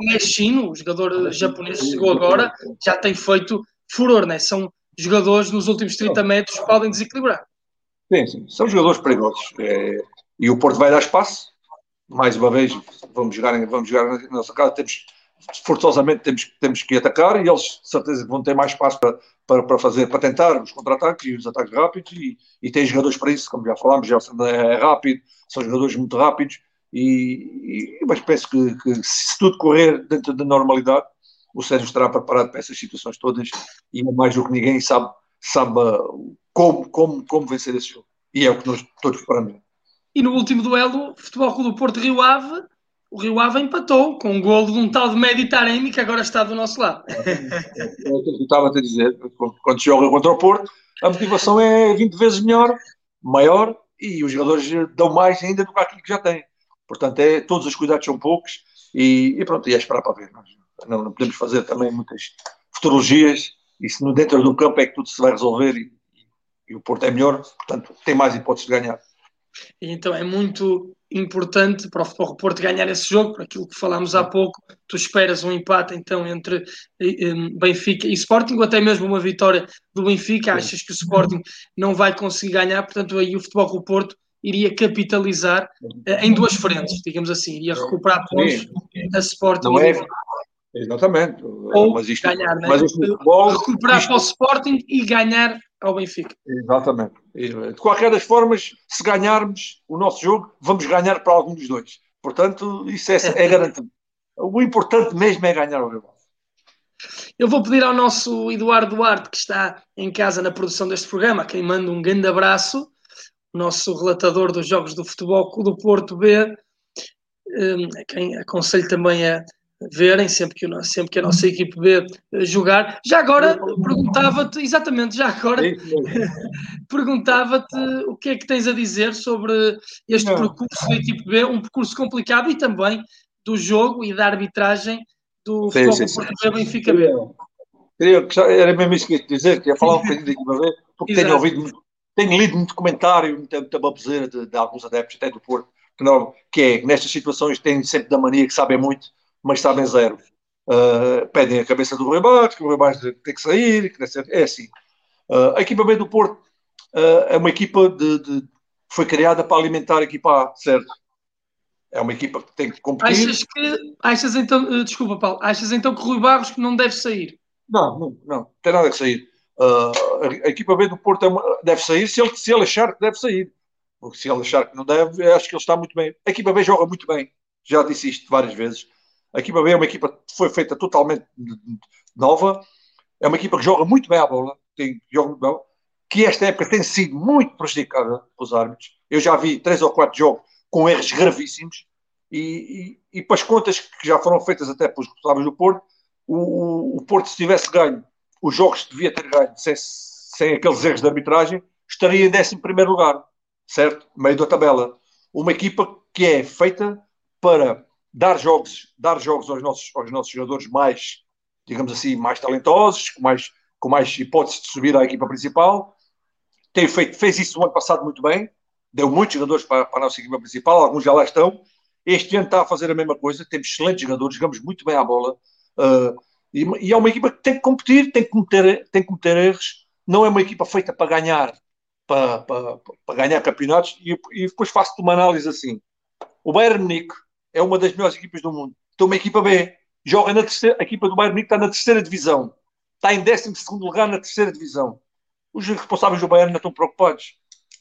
e Neshino, o jogador japonês que chegou agora, já tem feito furor, né? São jogadores nos últimos 30 metros que podem desequilibrar. Sim, sim, são jogadores perigosos. É, e o Porto vai dar espaço. Mais uma vez, vamos jogar, vamos jogar na nossa casa. Temos, forçosamente temos, temos que atacar e eles, de certeza, vão ter mais espaço para, para, para fazer, para tentar os contra-ataques e os ataques rápidos. E, e tem jogadores para isso, como já falámos. Já é rápido, são jogadores muito rápidos. E, e mas penso que, que, se tudo correr dentro da normalidade, o Sérgio estará preparado para essas situações todas e mais do que ninguém sabe, sabe como, como, como vencer esse jogo. E é o que nós todos esperamos. E no último duelo, Futebol Clube do Porto Rio Ave, o Rio Ave empatou com um golo de um tal de Medi Taremi que agora está do nosso lado. É, o que eu estava a dizer. Quando joga contra o Porto, a motivação é 20 vezes melhor, maior, e os jogadores dão mais ainda do que aquilo que já têm. Portanto, é, todos os cuidados são poucos e, e pronto, e é esperar para ver. Não, não, podemos fazer também muitas futurologias. Isso dentro do campo é que tudo se vai resolver e, e o Porto é melhor, portanto, tem mais hipóteses de ganhar. Então é muito importante para o Futebol Porto ganhar esse jogo, por aquilo que falámos há pouco. Tu esperas um empate então entre um, Benfica e Sporting, ou até mesmo uma vitória do Benfica. Achas que o Sporting não vai conseguir ganhar, portanto, aí o Futebol Porto iria capitalizar uh, em duas frentes, digamos assim, iria recuperar pontos a Sporting. Não é, exatamente. Ou mas isto, ganhar, né? mas isto, futebol, recuperar isto... para o Sporting e ganhar ao Benfica. Exatamente. De qualquer das formas, se ganharmos o nosso jogo, vamos ganhar para algum dos dois. Portanto, isso é, é garantido. O importante mesmo é ganhar o rival. Eu vou pedir ao nosso Eduardo Duarte, que está em casa na produção deste programa, a quem manda um grande abraço, o nosso relatador dos jogos do Futebol do Porto B, hum, a quem aconselho também a verem sempre que, o, sempre que a nossa equipe B eh, jogar. Já agora perguntava-te, exatamente, já agora perguntava-te o que é que tens a dizer sobre este Não. percurso da equipe B, um percurso complicado e também do jogo e da arbitragem do sim, Futebol sim, Porto Benfica B. Queria, era mesmo isso que ia dizer, que ia falar um bocadinho da equipa B, porque tenho ouvido, tenho lido muito comentário, muita, muita baboseira de, de alguns adeptos, até do Porto, que, não, que é, nestas situações têm sempre da mania que sabem muito, mas sabem zero. Uh, pedem a cabeça do Rui Barros, que o Rui Barros tem que sair, que é assim. Uh, a equipa B do Porto uh, é uma equipa de, de, foi criada para alimentar a equipa A, certo? É uma equipa que tem que competir. Achas que, achas então, desculpa Paulo, achas então que o Rui Barros não deve sair? Não, não, não, tem nada que sair. a, a, equipa B do Porto é uma, deve sair se ele, se ele achar que deve sair. Porque se ele achar que não deve, acho que ele está muito bem. A equipa B joga muito bem. Já disse isto várias vezes. A equipa B é uma equipa que foi feita totalmente nova, é uma equipa que joga muito bem a bola, tem, joga muito bem, que esta época tem sido muito prejudicada pelos árbitros. Eu já vi três ou quatro jogos com erros gravíssimos e, e, e para as contas que já foram feitas até pelos responsáveis do Porto, o, o, Porto, se tivesse ganho os jogos que devia ter ganho sem, sem aqueles erros de arbitragem, estaria em 11 lugar, certo? Meio da tabela. Uma equipa que é feita para dar jogos, dar jogos aos nossos, aos nossos jogadores mais, digamos assim, mais talentosos, com mais, com mais hipóteses de subir à equipa principal. Tem feito, fez isso no ano passado muito bem, deu muitos jogadores para, para a nossa equipa principal, alguns já lá estão. Este ano está a fazer a mesma coisa, temos excelentes jogadores, jogamos muito bem à bola. Uh, e, e, é uma equipa que tem que competir, tem que cometer, tem que cometer erros. Não é uma equipa feita para ganhar, para, para, para ganhar campeonatos. E, e depois faço-te uma análise assim. O Bayern Munique é uma das melhores equipas do mundo. Tem uma equipa B, joga na terceira, a equipa do Bayern Munique está na terceira divisão, está em 12 lugar na terceira divisão. Os responsáveis do Bayern não estão preocupados,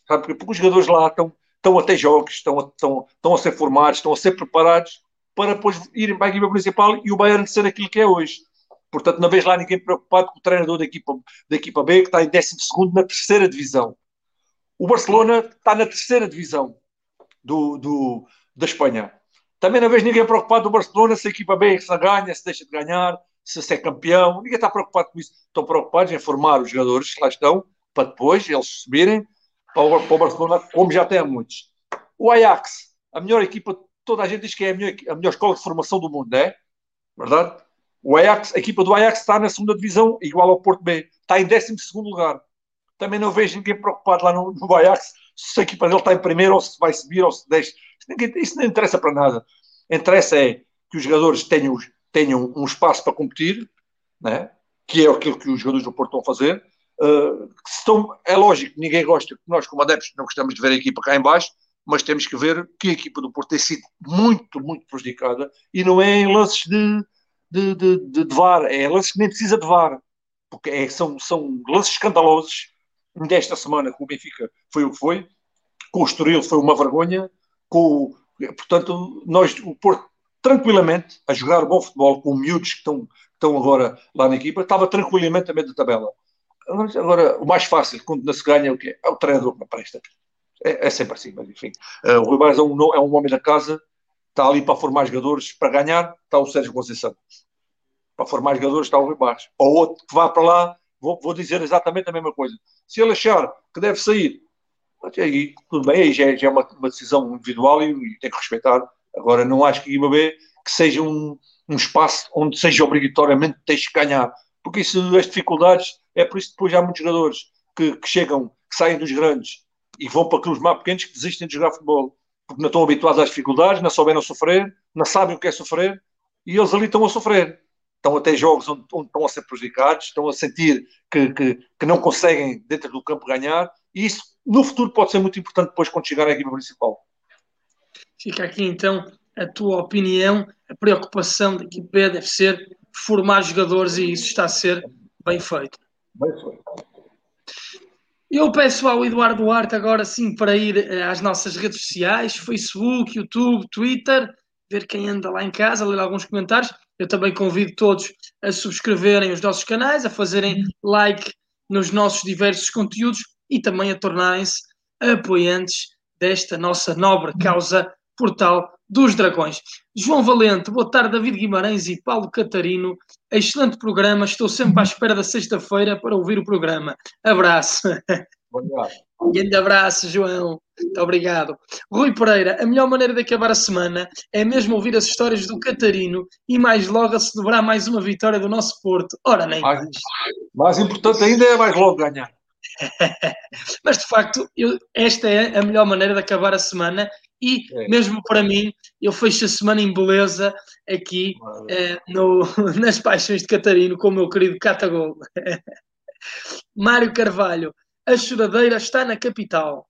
sabe? Porque, os jogadores lá estão, estão a ter jogos, estão a, estão, estão a ser formados, estão a ser preparados para depois irem para a equipa principal e o Bayern ser aquilo que é hoje. Portanto, não vejo lá ninguém preocupado com o treinador da equipa, da equipa B, que está em 12 na terceira divisão. O Barcelona está na terceira divisão do, do, da Espanha. Também não vejo ninguém preocupado do Barcelona se a equipa B se ganha, se deixa de ganhar, se, é campeão. Ninguém está preocupado com isso. Estão preocupados em formar os jogadores que lá estão para depois eles subirem para o, para o Barcelona, como já tem muitos. O Ajax, a melhor equipa, toda a gente diz que é a melhor, a melhor escola de formação do mundo, é? Verdade? O Ajax, a equipa do Ajax está na segunda divisão, igual ao Porto B. Está em 12 lugar. Também não vejo ninguém preocupado lá no, no Ajax se a equipa dele está em primeiro ou se vai subir ou se deixa. Isso não interessa para nada. Interessa é que os jogadores tenham, tenham um espaço para competir, né? que é aquilo que os jogadores do Porto estão a fazer. Uh, estão, é lógico, ninguém gosta, nós como adeptos não gostamos de ver a equipa cá em baixo, mas temos que ver que a equipa do Porto tem sido muito, muito prejudicada e não é em lances de, de, de, de, de VAR, é lances que nem precisa de VAR, porque é, são, são lances escandalosos. Desta semana com o Benfica foi o que foi, com o Estoril foi uma vergonha, com, portanto, nós, o Porto, tranquilamente, a jogar bom futebol com miúdos que estão, estão agora lá na equipa, estava tranquilamente a meio da tabela. Agora, o mais fácil, quando não se ganha, é o quê? É o treinador que não presta. É, é sempre assim, mas enfim. Uh, o Rui é um, é um homem da casa, está ali para formar jogadores, para ganhar, está o Sérgio Conceição. Para formar jogadores está o Rui Barros. Ou outro que vá para lá, vou, vou dizer exatamente a mesma coisa. Se ele achar que deve sair, aí, tudo bem, aí já, já é uma, uma, decisão individual e, e, tem que respeitar. Agora, não acho que a IMAB que seja um, um espaço onde seja obrigatoriamente tens que ganhar, porque isso, as dificuldades, é por isso que depois há muitos jogadores que, que chegam, que saem dos grandes e vão para clubes mais pequenos que desistem de jogar futebol, porque não estão habituados às dificuldades, não souberam sofrer, não sabem o que é sofrer, e eles ali estão a sofrer. Estão até jogos onde, onde estão a ser prejudicados, estão a sentir que, que, que não conseguem dentro do campo ganhar, e isso no futuro pode ser muito importante depois quando chegar à equipa principal. Fica aqui então a tua opinião, a preocupação da equipa deve ser formar jogadores e isso está a ser bem feito. Bem feito. Eu peço ao Eduardo Duarte agora sim para ir eh, às nossas redes sociais, Facebook, YouTube, Twitter, ver quem anda lá em casa, ler alguns comentários. Eu também convido todos a subscreverem os nossos canais, a fazerem like nos nossos diversos conteúdos e também a tornarem-se apoiantes desta nossa nobre causa Portal dos Dragões. João Valente, boa tarde, David Guimarães e Paulo Catarino. Excelente programa, estou sempre à espera da sexta-feira para ouvir o programa. Abraço. Obrigado. Grande abraço, João. Muito obrigado. Rui Pereira, a melhor maneira de acabar a semana é mesmo ouvir as histórias do Catarino e mais logo a celebrar mais uma vitória do nosso Porto. Ora, nem mais. Mais importante ainda é mais logo ganhar. Mas de facto, eu, esta é a melhor maneira de acabar a semana e é. mesmo para mim, eu fecho a semana em beleza aqui eh, no, nas Paixões de Catarino com o meu querido Catagol. Mário Carvalho, a choradeira está na capital.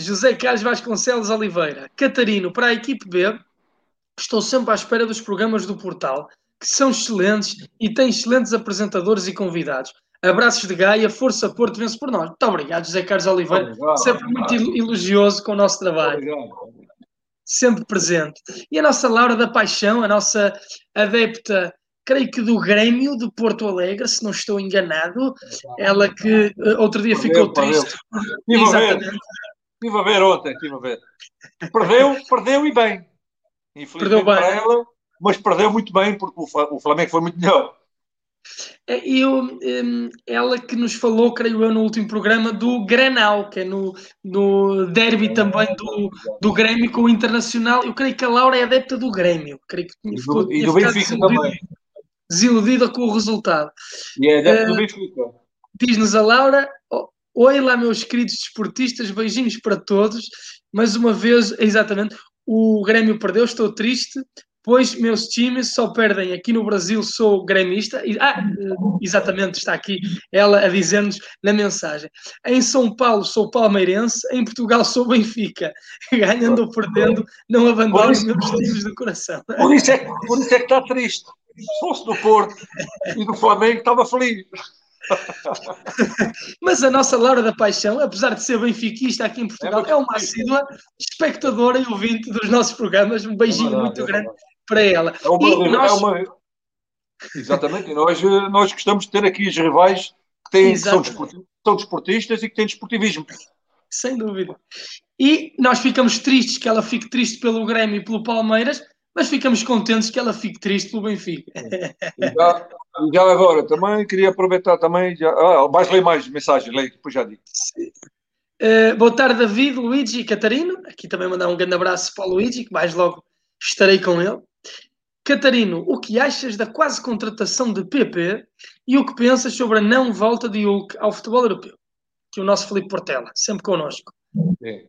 José Carlos Vasconcelos Oliveira, Catarino, para a equipe B, estou sempre à espera dos programas do portal, que são excelentes e têm excelentes apresentadores e convidados. Abraços de Gaia, Força Porto vence por nós. Muito obrigado, José Carlos Oliveira. Obrigado, sempre muito elogioso com o nosso trabalho. Obrigado. Sempre presente. E a nossa Laura da Paixão, a nossa adepta, creio que do Grêmio de Porto Alegre, se não estou enganado. Ela que eh, outro dia ficou triste. Ver. Estive a ver ontem, estive a ver. Perdeu, perdeu e bem. Infelizmente perdeu bem. para ela, mas perdeu muito bem porque o Flamengo foi muito melhor. É, eu, um, ela que nos falou, creio eu, no último programa do Granal, que é no, no derby também do, do Grêmio com o Internacional. Eu creio que a Laura é adepta do Grêmio. Creio que tinha, ficou, e do, Benfica também. Desiludida com o resultado. E é adepta uh, do Benfica. Diz-nos a Laura: Oi lá, meus queridos desportistas, beijinhos para todos. Mais uma vez, exatamente, o Grêmio perdeu, estou triste pois meus times só perdem aqui no Brasil, sou gremista. Ah, exatamente, está aqui ela a dizer-nos na mensagem. Em São Paulo sou palmeirense, em Portugal sou Benfica. Ganhando ou perdendo, não abandono os meus times do coração. Por isso, é, por isso é que está triste. Se fosse do Porto e do Flamengo, estava feliz. Mas a nossa Laura da Paixão, apesar de ser benfiquista aqui em Portugal, é, é uma assídua espectadora e ouvinte dos nossos programas. Um beijinho é muito grande para ela. É uma, nós... é uma... Exatamente, e nós, nós gostamos de ter aqui os rivais que, têm, que são, são desportistas e que têm desportivismo. Sem dúvida. E nós ficamos tristes que ela fique triste pelo Grêmio e pelo Palmeiras, mas ficamos contentes que ela fique triste pelo Benfica. Já, já agora, também queria aproveitar também, já, ah, vais ler mais mensagens, leio, depois já digo. Uh, boa tarde, David, Luigi e Catarino. Aqui também mandar um grande abraço para o Luigi, que mais logo estarei com ele. Catarino, o que achas da quase contratação de PP e o que pensas sobre a não volta de Hulk ao futebol europeu? Que o nosso Felipe Portela, sempre connosco. É.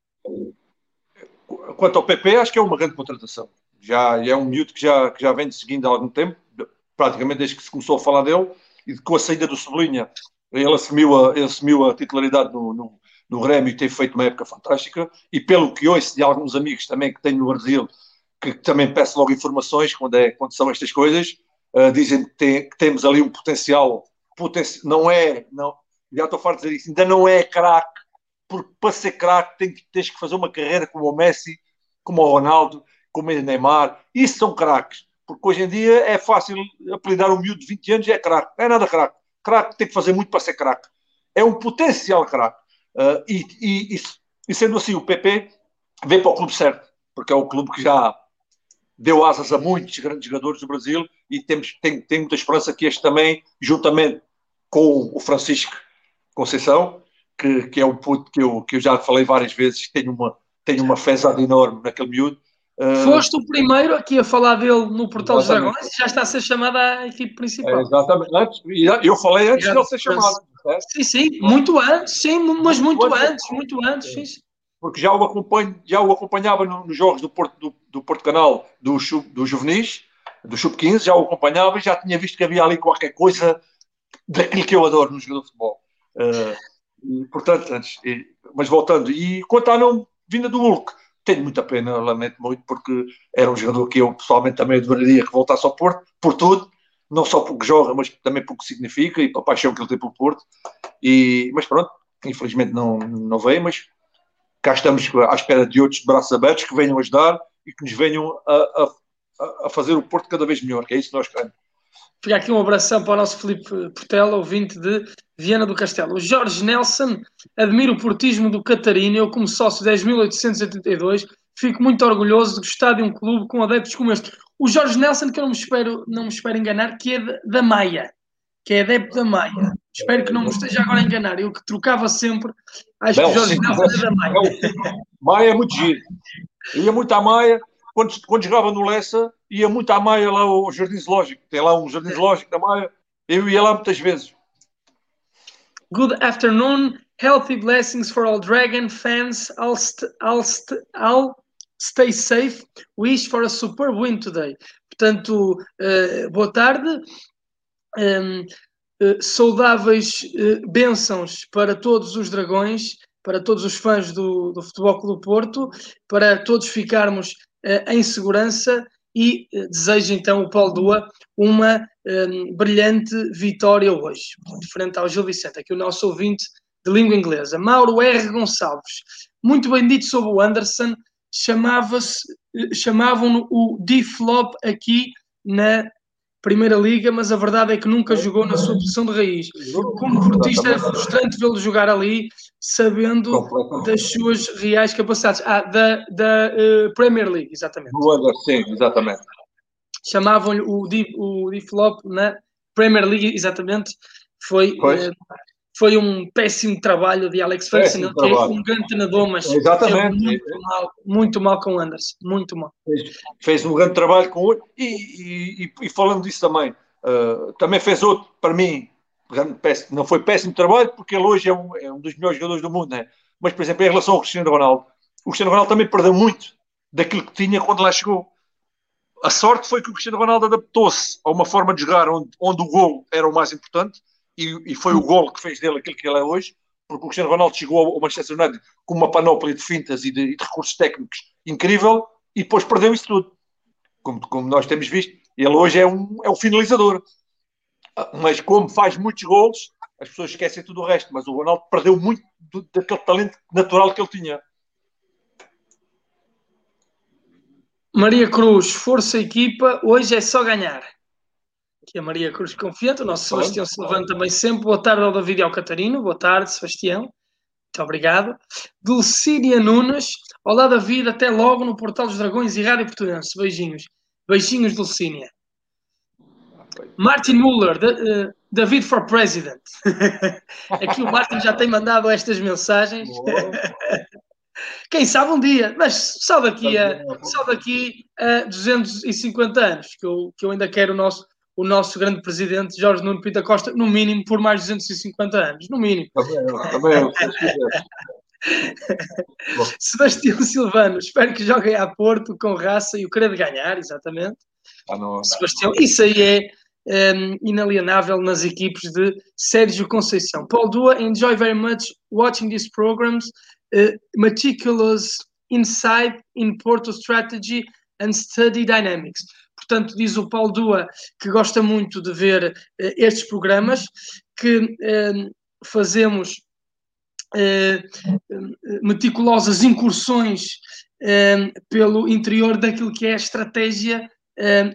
Quanto ao PP, acho que é uma grande contratação. Já é um miúdo que já, que já vem seguindo há algum tempo, praticamente desde que se começou a falar dele, e com a saída do Sublinha, ele assumiu a, ele assumiu a titularidade no, no, no Grêmio e tem feito uma época fantástica. E pelo que ouço de alguns amigos também que tenho no Brasil, que também peço logo informações quando, é, quando são estas coisas. Uh, dizem que, tem, que, temos ali um potencial, potencial não é, não, já estou farto de dizer isso, ainda não é craque, porque para ser craque tem, tens que fazer uma carreira como o Messi, como o Ronaldo, como o Neymar, isso são craques, porque hoje em dia é fácil apelidar um miúdo de 20 anos e é craque, não é nada craque, craque tem que fazer muito para ser craque, é um potencial craque, uh, e, e, e, e sendo assim o PP vem para o clube certo, porque é o clube que já deu asas a muitos grandes jogadores do Brasil e temos, tem, tem muita esperança que este também, juntamente com o Francisco Conceição, que, que é um puto que eu, que eu já falei várias vezes, que tenho uma, tenho uma fezada enorme naquele miúdo. Foste o primeiro aqui a falar dele no Portal dos Dragões e já está a ser chamado à equipe principal. É, exatamente, antes, eu falei antes de ele ser chamado. Sim, sim, muito antes, sim, mas muito, muito antes, muito antes, sim. sim porque já o, acompanho, já o acompanhava nos jogos do Porto, do, do Porto Canal do, do Juvenis, do Sub-15, já o acompanhava e já tinha visto que havia ali qualquer coisa daquilo que eu adoro no jogo de futebol. Uh, e, portanto, antes, e, mas voltando, e quanto à não vinda do Hulk, tenho muita pena, lamento muito, porque era um jogador que eu pessoalmente também adoraria que voltasse ao Porto, por tudo, não só porque joga, mas também porque significa e pela paixão que ele tem pelo Porto. E, mas pronto, infelizmente não, não veio, mas cá estamos à espera de outros de braços abertos que venham ajudar e que nos venham a, a, a fazer o Porto cada vez melhor, que é isso que nós queremos. Fica aqui um abração para o nosso Filipe Portela, ouvinte de Viana do Castelo. O Jorge Nelson admira o portismo do Catarina. Eu, como sócio 10.882, fico muito orgulhoso de gostar de um clube com adeptos como este. O Jorge Nelson, que eu não me espero, não me espero enganar, que é da Maia, que é adepto da Maia. Espero que não me esteja agora a enganar. Eu que trocava sempre, acho que o Jorge sim, Nelson é da Maia. Maia é muito giro. Ia muito à Maia, quando, quando jogava no Lessa, ia muito à Maia lá ao Jardim Zoológico. Tem lá um Jardim Zoológico da Maia. Eu ia lá muitas vezes. Good afternoon. Healthy blessings for all Dragon fans. I'll, st I'll, st I'll stay safe. Wish for a superb win today. Portanto, uh, boa tarde. Um, uh, saudáveis uh, bênçãos para todos os dragões, para todos os fãs do, do Futebol Clube Porto, para todos ficarmos em segurança e desejo então o Paulo Dua uma um, brilhante vitória hoje, frente ao Gil Vicente, aqui o nosso ouvinte de língua inglesa. Mauro R. Gonçalves, muito bem dito sobre o Anderson, chamava-se, chamavam-no o D-Flop aqui na Primeira Liga, mas a verdade é que nunca jogou na sua posição de raiz. Como portista é frustrante vê-lo jogar ali, sabendo das suas reais capacidades. Ah, da, da uh, Premier League, exatamente. Do sim, exatamente. Chamavam-lhe o D-Flop na Premier League, exatamente. Foi, uh, foi um péssimo trabalho de Alex Ferguson, que é um grande treinador, mas Exatamente. muito mal, muito mal com o Anderson, muito mal. Fez, fez um grande trabalho com o e, e, e, falando disso também, uh, também fez outro, para mim, não foi péssimo trabalho, porque ele hoje é um, é um dos melhores jogadores do mundo, né? mas, por exemplo, em relação ao Cristiano Ronaldo, o Cristiano Ronaldo também perdeu muito daquilo que tinha quando lá chegou. A sorte foi que o Cristiano Ronaldo adaptou-se a uma forma de jogar onde, onde o gol era o mais importante, e, e foi o gol que fez dele aquilo que ele é hoje, porque o Cristiano Ronaldo chegou ao Manchester United com uma panóplia de fintas e de, e de recursos técnicos incrível e depois perdeu isso tudo. Como, como, nós temos visto, ele hoje é um, é um finalizador. Mas como faz muitos gols, as pessoas esquecem tudo o resto. Mas o Ronaldo perdeu muito do, daquele talento natural que ele tinha. Maria Cruz, força equipa, hoje é só ganhar que é a Maria Cruz Confiante, o nosso Sebastião Silvano também sempre. Boa tarde ao David e ao Catarino. Boa tarde, Sebastião. Muito obrigado. Dulcínia Nunes. Olá, David. Até logo no Portal dos Dragões e Rádio Portuguense. Beijinhos. Beijinhos, Dulcínia. Martin Muller. uh, David for President. Aqui o Martin já tem mandado estas mensagens. Quem sabe um dia, mas só daqui a, só daqui a 250 anos, que eu, que eu ainda quero o nosso o nosso grande presidente Jorge Nuno Pinta Costa, no mínimo por mais de 250 anos, no mínimo. Também, também Sebastião Silvano, espero que joguem a Porto com raça e o querer ganhar, exatamente. Ah, não, Sebastião, isso aí é um, inalienável nas equipes de Sérgio Conceição. Paul Dua, enjoy very much watching these programs. Meticulous insight in Porto strategy and study dynamics. Portanto, diz o Paulo Dua que gosta muito de ver uh, estes programas, que uh, fazemos uh, meticulosas incursões pelo interior daquilo que é a estratégia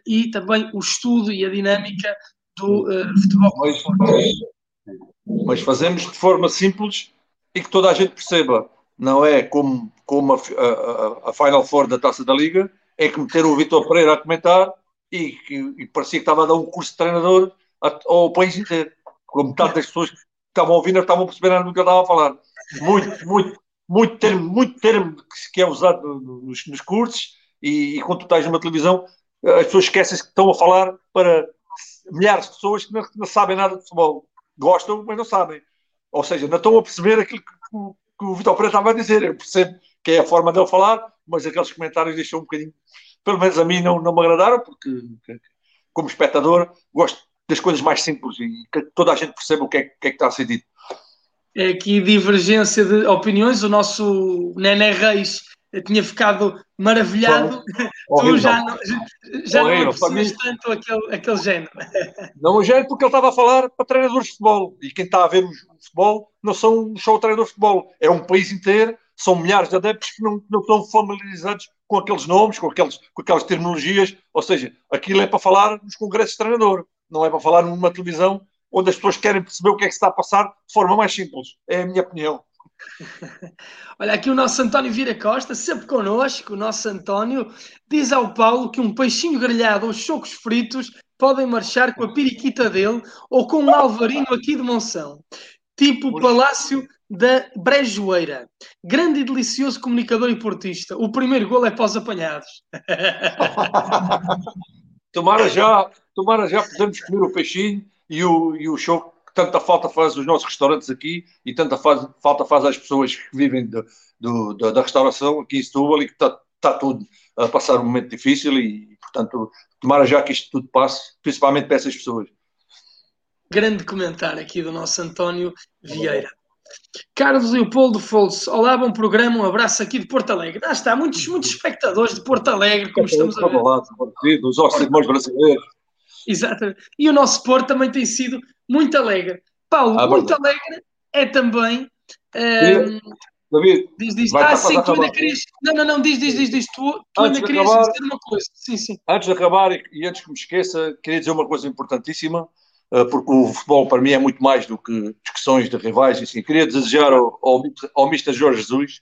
e também o estudo e a dinâmica do futebol. Mas, mas fazemos de forma simples e que toda a gente perceba. Não é como, como a, a, a Final Four da Taça da Liga, é que meter o Vitor Pereira a comentar e, e, e, parecia que estava a dar um curso de treinador ao país inteiro. Com metade das pessoas que estavam ouvindo estavam nada do que eu estava a falar. Muito, muito, muito termo, muito termo que é usado nos, nos cursos e, e quando tu estás numa televisão as pessoas esquecem que estão a falar para milhares de pessoas que não, que não, sabem nada de futebol. Gostam, mas não sabem. Ou seja, não estão a perceber aquilo que, que, o Vitor Pereira estava a dizer. Eu percebo que é a forma dele falar, mas aqueles comentários deixam um bocadinho pelo menos a mim não, não me agradaram, porque como espectador gosto das coisas mais simples e que toda a gente perceba o que é, que, é que está a ser dito. aqui divergência de opiniões. O nosso Nené Reis tinha ficado maravilhado. tu já não, já não aprecias tanto aquele, aquele género. Não o género porque ele estava a falar para treinadores de futebol. E quem está a ver o futebol não são só treinadores de futebol. É um país inteiro, são milhares de adeptos que não, não estão familiarizados com aqueles nomes, com, aqueles, com aquelas terminologias. Ou seja, aquilo é para falar nos congressos de treinador. Não é para falar numa televisão onde as pessoas querem perceber o que é que se está a passar de forma mais simples. É a minha opinião. Olha, aqui o nosso António Vira Costa, sempre connosco, o nosso António, diz ao Paulo que um peixinho grelhado ou chocos fritos podem marchar com a periquita dele ou com um alvarinho aqui de Monção. Tipo o Palácio da Brejoeira. Grande e delicioso comunicador e portista. O primeiro gol é para os apanhados. tomara já, tomara já podemos comer o peixinho e o, e o choco tanta falta faz os nossos restaurantes aqui e tanta faz, falta faz às pessoas que vivem de, da, da, restauração aqui em Setúbal e que está tá tudo a passar um momento difícil e, portanto, tomara já que isto tudo passe, principalmente para essas pessoas. Grande comentário aqui do nosso António Vieira. Carlos Leopoldo Folso, olá, bom programa, um abraço aqui de Porto Alegre. Ah, está, muitos, muitos espectadores de Porto Alegre, como estamos a ver. Os nossos irmãos brasileiros. Exatamente. E o nosso Porto também tem sido muito alegre. Paulo, ah, muito alegre é também. Um, David, diz, diz. Ah, sim, tu ainda querias. Não, não, não, diz, diz, diz, diz. Tu, tu ainda querias acabar, dizer uma coisa. Sim, sim. Antes de acabar e antes que me esqueça, queria dizer uma coisa importantíssima, eh, porque o futebol para mim é muito mais do que discussões de rivais assim. Queria desejar ao, ao, ao Mr. Jorge Jesus,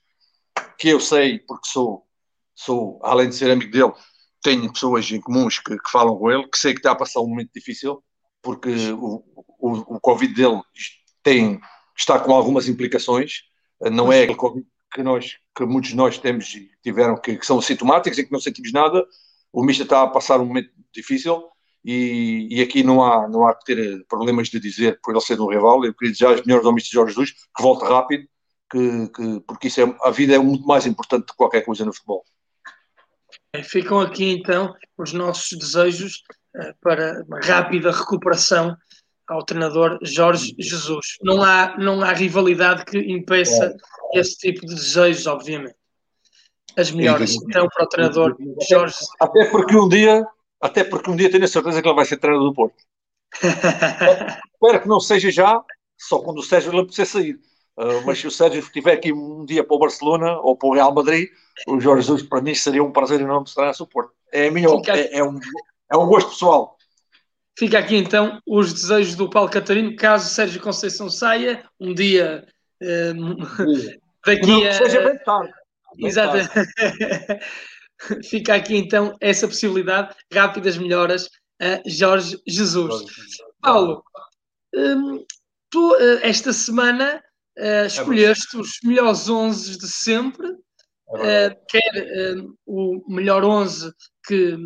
que eu sei, porque sou, sou, além de ser amigo dele, tenho pessoas em comuns que, que, falam com ele, que sei que está a passar um momento difícil, porque o, o, o Covid dele tem, está com algumas implicações, não é aquele Covid que, nós, que muitos de nós temos e tiveram, que, que, são sintomáticos e que não sentimos nada, o Mista está a passar um momento difícil e, e, aqui não há, não há que ter problemas de dizer por ele ser um rival, eu queria desejar as melhores ao Mista Jorge Jesus, que volte rápido, que, que, porque isso é, a vida é muito mais importante do que qualquer coisa no futebol. Ficam aqui então os nossos desejos para uma rápida recuperação ao treinador Jorge Jesus. Não há, não há rivalidade que impeça é. esse tipo de desejos, obviamente. As melhores então para o treinador Jorge. Até porque um dia, até porque um dia tenho a certeza que ele vai ser treinador do Porto. Espero que não seja já, só quando o Sérgio lhe precisar sair. Uh, mas se o Sérgio estiver aqui um dia para o Barcelona ou para o Real Madrid, o Jorge Jesus para mim seria um prazer enorme estar a suporte. É, a minha, é, é, um, é um gosto pessoal. Fica aqui então os desejos do Paulo Catarino, caso Sérgio Conceição saia, um dia um, daqui Não, a. Seja bem tarde. Exato. Fica aqui então essa possibilidade, rápidas melhoras a Jorge Jesus. Paulo, hum, tu eh, esta semana uh, escolheste os melhores 11 de sempre, uh, quer uh, o melhor 11 que,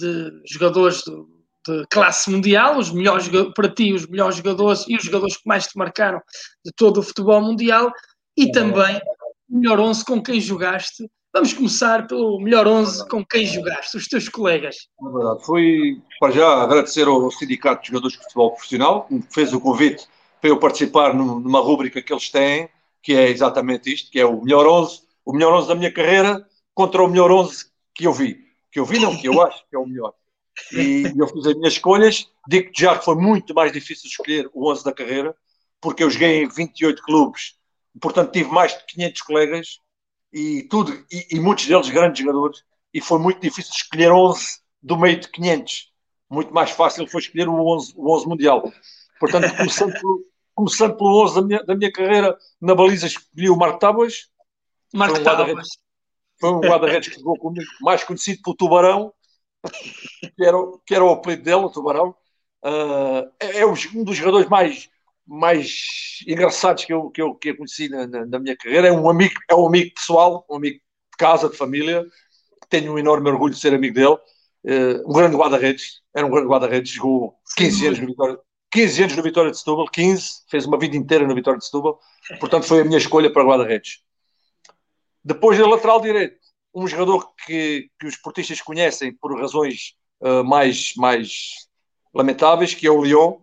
de jogadores do, de classe mundial, os melhores para ti, os melhores jogadores e os jogadores que mais te marcaram de todo o futebol mundial, e também o melhor 11 com quem jogaste. Vamos começar pelo melhor 11 com quem jogaste, os teus colegas. É verdade. Fui, para já, agradecer ao Sindicato de Jogadores de Futebol Profissional, que me fez o convite para eu participar numa rúbrica que eles têm, que é exatamente isto, que é o melhor 11, o melhor 11 da minha carreira contra o melhor 11 que eu vi. Que eu vi não, que eu acho que é o melhor. E eu fiz as minhas escolhas, digo já que foi muito mais difícil escolher o 11 da carreira, porque eu joguei em 28 clubes, portanto tive mais de 500 colegas e tudo, e, e muitos deles grandes jogadores, e foi muito difícil escolher 11 do meio de 500. Muito mais fácil foi escolher o 11, o 11 mundial. Portanto, começando pelo, começando pelo 11 da minha, da minha carreira, na baliza escolhi o Marco Tábuas. Marco um Tábuas. Foi um guarda-redes que jogou comigo, mais conhecido pelo Tubarão, que era, que era o apelido dele, o Tubarão. Uh, é, é, um dos jogadores mais, mais engraçados que eu, que eu, que eu conheci na, na, na, minha carreira. É um amigo, é um amigo pessoal, um amigo de casa, de família. Tenho um enorme orgulho de ser amigo dele. Uh, um grande guarda-redes, era um grande guarda-redes, jogou 15 anos no Vitória, 15 anos no Vitória de Setúbal, 15, fez uma vida inteira no Vitória de Setúbal, portanto foi a minha escolha para guarda-redes. Depois da lateral direito, um jogador que, que os portistas conhecem por razões uh, mais, mais lamentáveis, que é o Lyon,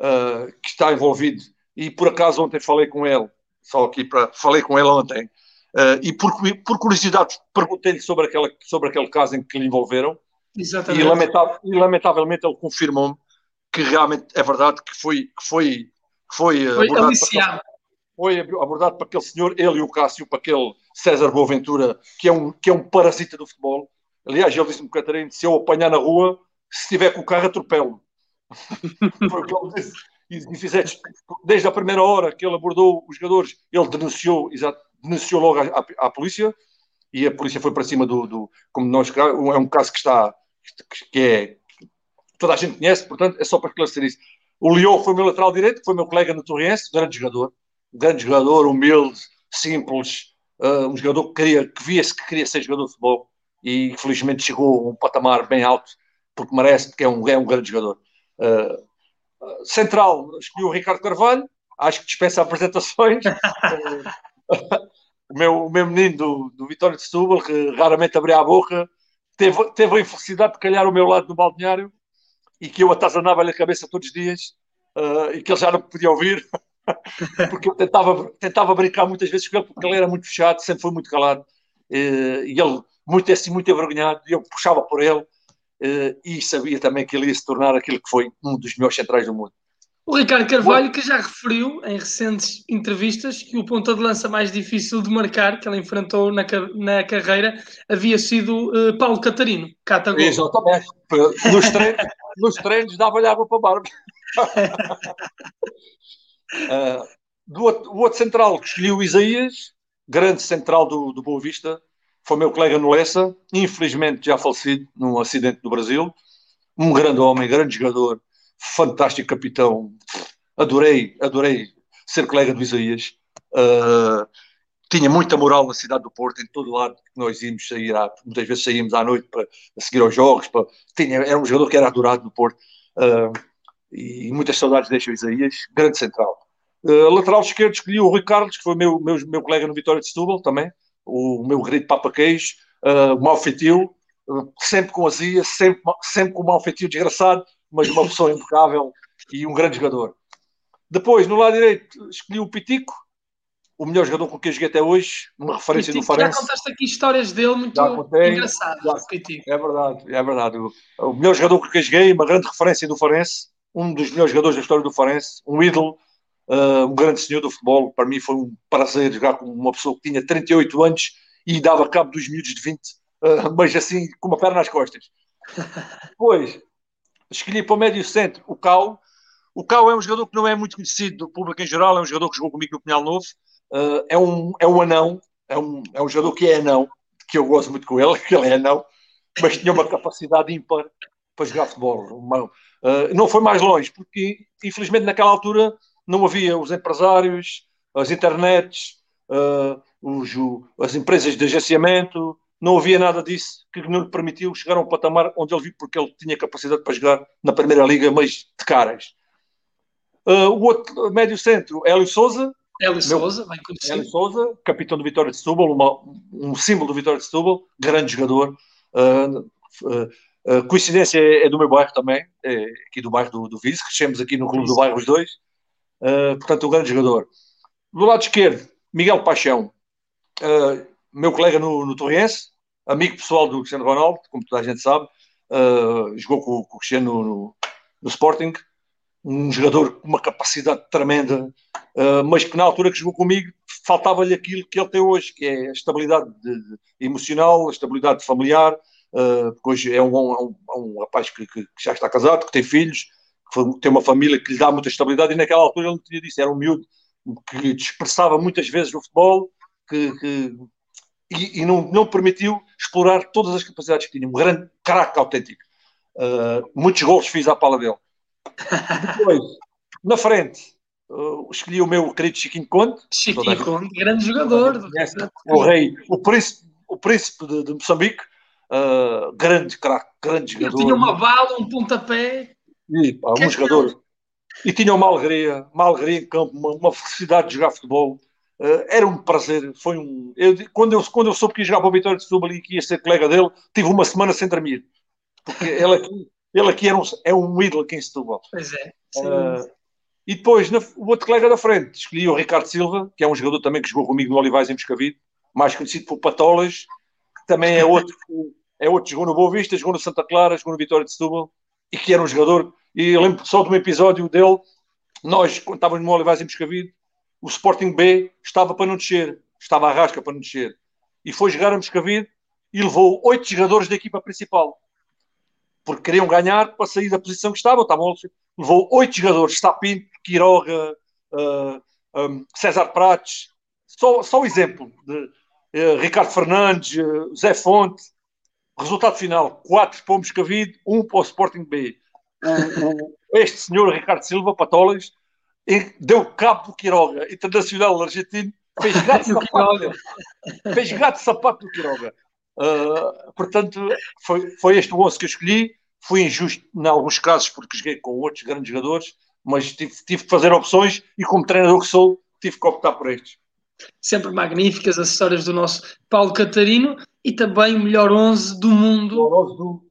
uh, que está envolvido e por acaso ontem falei com ele, só aqui para. Falei com ele ontem, uh, e por, por curiosidade perguntei-lhe sobre, aquela, sobre aquele caso em que lhe envolveram. Exatamente. E, lamentavelmente, e lamentavelmente ele confirmou-me que realmente é verdade que foi, que foi, que foi, foi. Aliciado. Para, foi abordado para aquele senhor, ele e o Cássio, para aquele César Boaventura, que é um, que é um parasita do futebol. Aliás, ele disse-me, Catarina, se eu apanhar na rua, se estiver com o carro, atropelo. Foi o que ele disse. E, e fizeste, desde a primeira hora que ele abordou os jogadores, ele denunciou, exato, denunciou logo à, à, à, polícia e a polícia foi para cima do, do, como nós, é um caso que está, que é, toda a gente conhece, portanto, é só para esclarecer isso. O Leão foi o meu lateral direito, foi meu colega no Torrense, grande jogador, grande jogador, humilde, simples, uh, um jogador que, queria, que via-se que queria ser jogador de futebol e felizmente chegou a um patamar bem alto, porque merece, porque é um, é um grande jogador. Uh, central, escolhi o Ricardo Carvalho, acho que dispensa apresentações. o, meu, o meu menino do, do Vitória de Setúbal, que raramente abria a boca, teve, teve a infelicidade de calhar o meu lado no balneário e que eu atazanava-lhe a cabeça todos os dias uh, e que ele já não podia ouvir. porque eu tentava, tentava brincar muitas vezes com ele, porque ele era muito fechado, sempre foi muito calado, e ele muito assim, muito envergonhado, e eu puxava por ele, e sabia também que ele ia se tornar aquilo que foi um dos melhores centrais do mundo. O Ricardo Carvalho, que já referiu em recentes entrevistas que o ponta de lança mais difícil de marcar que ele enfrentou na, na carreira havia sido uh, Paulo Catarino, Catagol. Exatamente. Nos treinos, nos treinos dava-lhe água para a barba. Uh, do o outro central que escolhi o Isaías, grande central do, do Boa Vista, foi meu colega no Lessa, infelizmente já falecido num acidente no Brasil. Um grande homem, grande jogador, fantástico capitão. Adorei, adorei ser colega do Isaías. Uh, tinha muita moral na cidade do Porto, em todo lado que nós íamos sair, muitas vezes saímos à noite para seguir aos jogos. Para, tinha, era um jogador que era adorado no Porto. Uh, e muitas saudades deixa o Isaías, grande central. Uh, lateral esquerdo escolhi o Rui Carlos, que foi meu, meu, meu colega no Vitória de Setúbal também, o meu querido Papa Queijo, uh, mau feitio, uh, sempre com azia, sempre, sempre com mau feitio desgraçado, mas uma pessoa impecável e um grande jogador. Depois, no lado direito, escolhi o Pitico, o melhor jogador com quem joguei até hoje, uma referência Pitico, do Farense. Já contaste aqui histórias dele muito engraçadas. É verdade, é verdade. O, o melhor jogador com quem joguei, uma grande referência do Farense, um dos melhores jogadores da história do Farense, um ídolo, uh, um grande senhor do futebol. Para mim foi um prazer jogar com uma pessoa que tinha 38 anos e dava cabo dos miúdos de 20, uh, ah, mas assim, com uma perna nas costas. Depois, escolhi para o médio centro o Cal. O Cal é um jogador que não é muito conhecido do público em geral, é um jogador que jogou comigo no Pinhal Novo. Uh, é, um, é um anão, é um, é um jogador que é anão, que eu gosto muito com ele, que ele é anão, mas tinha uma capacidade ímpar para jogar futebol. Uma, uh, não foi mais longe, porque infelizmente naquela altura não havia os empresários, as internets, uh, os, as empresas de agenciamento, não havia nada disso que não lhe permitiu chegar a um patamar onde ele viu porque ele tinha capacidade para jogar na Primeira Liga, mas de caras. Uh, o outro médio centro, Hélio Souza. Hélio Souza, bem conhecido. Hélio Souza, capitão do Vitória de Setúbal, uma, um símbolo do Vitória de Setúbal, grande jogador. Uh, uh, uh, coincidência é, é, do meu bairro também, é aqui do bairro do, do Vice, crescemos aqui no clube do bairro os dois. Uh, portanto, um grande jogador. Do lado esquerdo, Miguel Paixão, uh, meu colega no, no Torrense, amigo pessoal do Cristiano Ronaldo, como toda a gente sabe, uh, jogou com, com, o Cristiano no, no, no, Sporting, um jogador com uma capacidade tremenda, mas que na altura que jogou comigo faltava-lhe aquilo que ele tem hoje, que é a estabilidade de, de, emocional, a estabilidade familiar, porque hoje é um, é um, é um rapaz que, que, já está casado, que tem filhos, tem uma família que lhe dá muita estabilidade e naquela altura ele não tinha disso, era um miúdo que dispersava muitas vezes o futebol que, que e, e, não, não permitiu explorar todas as capacidades que tinha, um grande craque autêntico. Uh, muitos gols fiz à pala dele. Depois, na frente, uh, escolhi o meu querido Chiquinho Conte. Chiquinho Conte, grande jogador. O rei, o príncipe, o príncipe de, de Moçambique, uh, grande craque, grande jogador. Ele tinha uma bala, um pontapé. E, pá, um jogador. E tinha uma alegria, uma alegria em campo, uma, uma felicidade de jogar futebol. Uh, era um prazer. Foi um. Eu, quando, eu, quando eu soube que ia jogar para o Vitória de Setúbal e que ia ser colega dele, tive uma semana sem dormir. Porque ele aqui, ele aqui era um, é um ídolo aqui em Setúbal. Pois é. Uh, E depois, no, o outro colega da frente, escolhi o Ricardo Silva, que é um jogador também que jogou comigo no Olivais em Moscavide, mais conhecido por Patolas, que também é outro, é outro jogou no Boa Vista, jogou no Santa Clara, jogou no Vitória de Setúbal, e que era um jogador, e eu lembro só de um episódio dele, nós, quando estávamos no Olivais em Moscavide, o Sporting B estava para não descer, estava à rasca para não descer, e foi jogar a Moscavide e levou oito jogadores da equipa principal, porque queriam ganhar para sair da posição que estavam, estavam levou oito jogadores, Stapinto, Quiroga, uh, um, César Prates, só, só o exemplo de uh, Ricardo Fernandes, uh, Zé Fonte, resultado final, quatro para o Moscavide, um para o Sporting B. Este senhor Ricardo Silva, Patolas, deu cabo do Quiroga, internacional argentino, fez gato sapato, fez gato sapato do Quiroga. Uh, portanto, foi, foi este o 11 que eu escolhi. Fui injusto em alguns casos porque joguei com outros grandes jogadores, mas tive, tive que fazer opções e, como treinador que sou, tive que optar por estes. Sempre magníficas as histórias do nosso Paulo Catarino e também o melhor 11 do mundo. O melhor 11 do...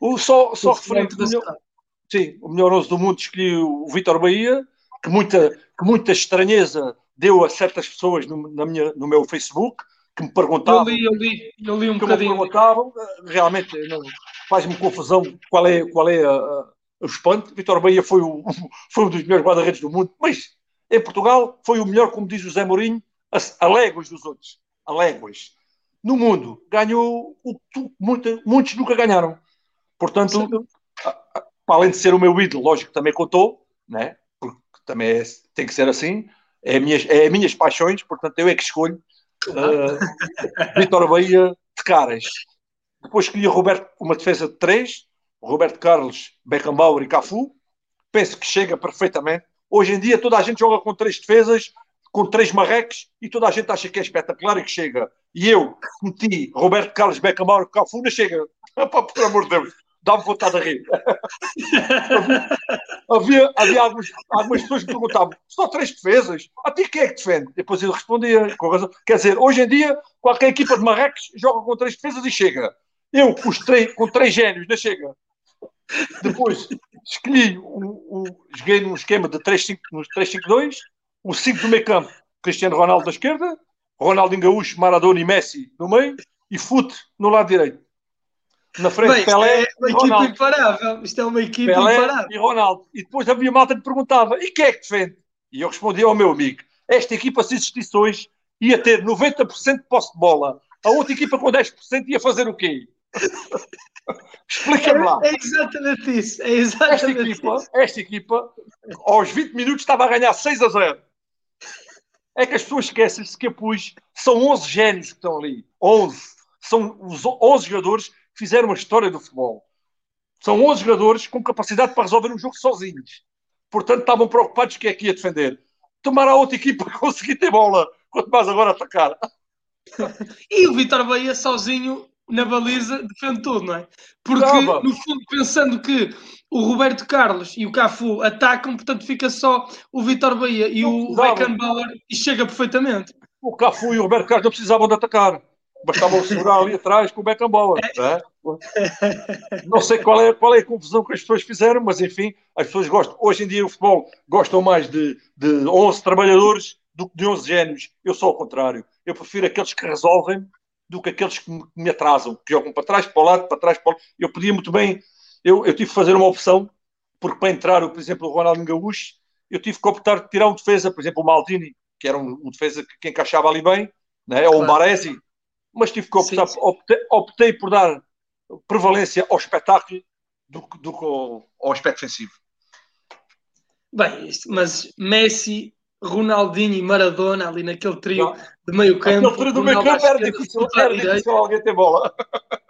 O só, só referente do melhor... Sim, o melhor 11 do mundo escolhi o Vitor Bahia, que muita, que muita estranheza deu a certas pessoas no, na minha, no meu Facebook, que me perguntavam. Eu li, eu li, eu li um que bocadinho. me perguntavam, realmente faz-me confusão qual é, qual é a, a, o espanto. Vitor Bahia foi, o, foi um dos melhores guarda-redes do mundo, mas em Portugal foi o melhor, como diz José Mourinho, a, a léguas dos outros. A léguas. No mundo, ganhou o que muita, muitos nunca ganharam. Portanto, para além de ser o meu ídolo, lógico que também contou, né? porque também é, tem que ser assim, é, minhas, é as minhas paixões, portanto eu é que escolho uh, Vitor Bahia de caras. Depois escolhi Roberto, uma defesa de três, Roberto Carlos, Beckenbauer e Cafu. Penso que chega perfeitamente. Hoje em dia toda a gente joga com três defesas, com três marrecos e toda a gente acha que é espetacular e que chega. E eu meti Roberto Carlos, Cafu, não chega. Por amor de Deus dá-me vontade de rir. havia, havia algumas, algumas pessoas que perguntavam: só três defesas? A ti quem é que defende? Depois ele respondia com razão. Quer dizer, hoje em dia, qualquer equipa de Marrecos joga com três defesas e chega. Eu, com, três, com três génios, não chega. Depois escolhi, um, um, joguei num esquema de 3-5-2, o 5 do meio campo, Cristiano Ronaldo da esquerda, Ronaldo Gaúcho, Maradona e Messi no meio, e Fute no lado direito. Na frente, Bem, Pelé é uma Ronaldo. imparável. Isto é uma equipe Pelé imparável. E Ronaldo. E depois havia malta que perguntava: e quem é que defende? E eu respondia ao meu amigo: esta equipa, se existisse hoje, ia ter 90% de posse de bola. A outra equipa com 10% ia fazer o quê? Explica-me lá. É, é, exatamente isso. É exatamente esta, equipa, isso. esta equipa, aos 20 minutos, estava a ganhar 6 a 0. É que as pessoas esquecem-se que pus. São 11 génios que estão ali. 11. São os 11 jogadores fizeram a história do futebol. São 11 jogadores com capacidade para resolver um jogo sozinhos. Portanto, estavam preocupados que é que ia defender. Tomar a outra equipa conseguir ter bola, quanto mais agora atacar. e o Vitor Bahia sozinho na baliza defende tudo, não é? Porque, não, no fundo, pensando que o Roberto Carlos e o Cafu atacam, portanto fica só o Vitor Bahia e não, o Beckenbauer e chega perfeitamente. O Cafu e o Roberto Carlos não precisavam de atacar bastava segurar ali atrás com o Beckenbauer. É? Não sei qual é, qual é a confusão que as pessoas fizeram, mas enfim, as pessoas gostam. Hoje em dia o futebol gostam mais de, de 11 trabalhadores do que de 11 génios. Eu sou ao contrário. Eu prefiro aqueles que resolvem do que aqueles que me atrasam, que jogam para trás, para o lado, para trás, para o lado. Eu podia muito bem, eu, eu tive que fazer uma opção, porque para entrar, por exemplo, o Ronaldo Gaúcho, eu tive que optar de tirar um defesa, por exemplo, o Maldini, que era um, um defesa que, que encaixava ali bem, né? ou o Baresi, mas tive que optar, sim, sim. Optei, optei, por dar prevalência ao espetáculo do que ao, ao aspecto defensivo. Bem, mas Messi, Ronaldinho e Maradona ali naquele trio Não. de meio campo. Aquele trio do meio campo era difícil, era difícil alguém ter bola.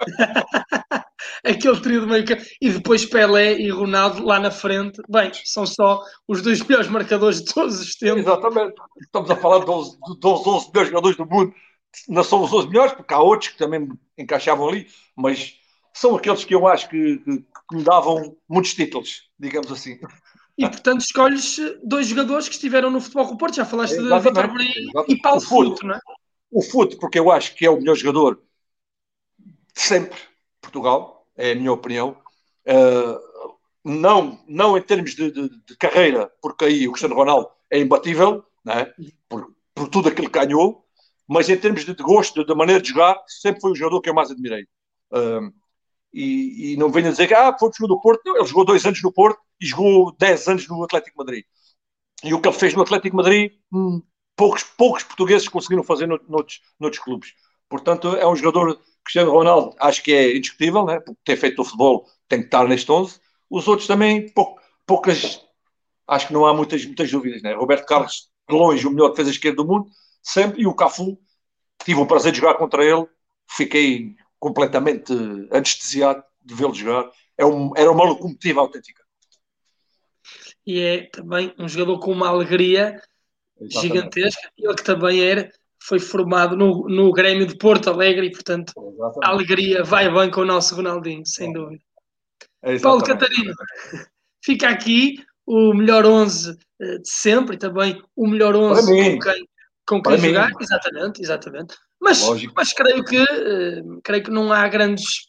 Aquele trio de meio campo. E depois Pelé e Ronaldo lá na frente. Bem, são só os dois melhores marcadores de todos os tempos. Exatamente. Estamos a falar dos, dos 11 melhores jogadores do mundo não são os 12 melhores, porque há outros que também encaixavam ali, mas são aqueles que eu acho que, que, que me davam muitos títulos, digamos assim. E portanto escolhes dois jogadores que estiveram no Futebol do Porto, já falaste de Vitor Maria e Paulo Futo, não é? O Futo, porque eu acho que é o melhor jogador de sempre Portugal, é a minha opinião. Uh, não, não em termos de, de, de, carreira, porque aí o Cristiano Ronaldo é imbatível, né? por, por tudo aquilo que ganhou, mas em termos de, de gosto, da maneira de jogar, sempre foi o jogador que eu mais admirei. Um, e, e, não venha dizer que ah, foi jogador do Porto. Não, ele jogou dois anos no Porto e jogou dez anos no Atlético Madrid. E o que ele fez no Atlético Madrid, hum, poucos, poucos portugueses conseguiram fazer no, noutros, noutros clubes. Portanto, é um jogador, Cristiano Ronaldo, acho que é indiscutível, né? porque ter feito o futebol tem que estar neste 11. Os outros também, pou, poucas, acho que não há muitas, muitas dúvidas. Né? Roberto Carlos, de longe, o melhor defesa esquerda do mundo, sempre, e o Cafu, tive o prazer de jogar contra ele, fiquei completamente anestesiado de vê-lo jogar. É um, era uma locomotiva autêntica. E é também um jogador com uma alegria Exatamente. gigantesca. Ele que também era, foi formado no, no Grêmio de Porto Alegre e, portanto, Exatamente. a alegria vai bem com o nosso Ronaldinho, sem dúvida. É Paulo Catarina, fica aqui o melhor 11 eh, de sempre e também o melhor 11 com quem, com quem jogar. Exatamente, exatamente. Mas, mas creio que uh, creio que não há grandes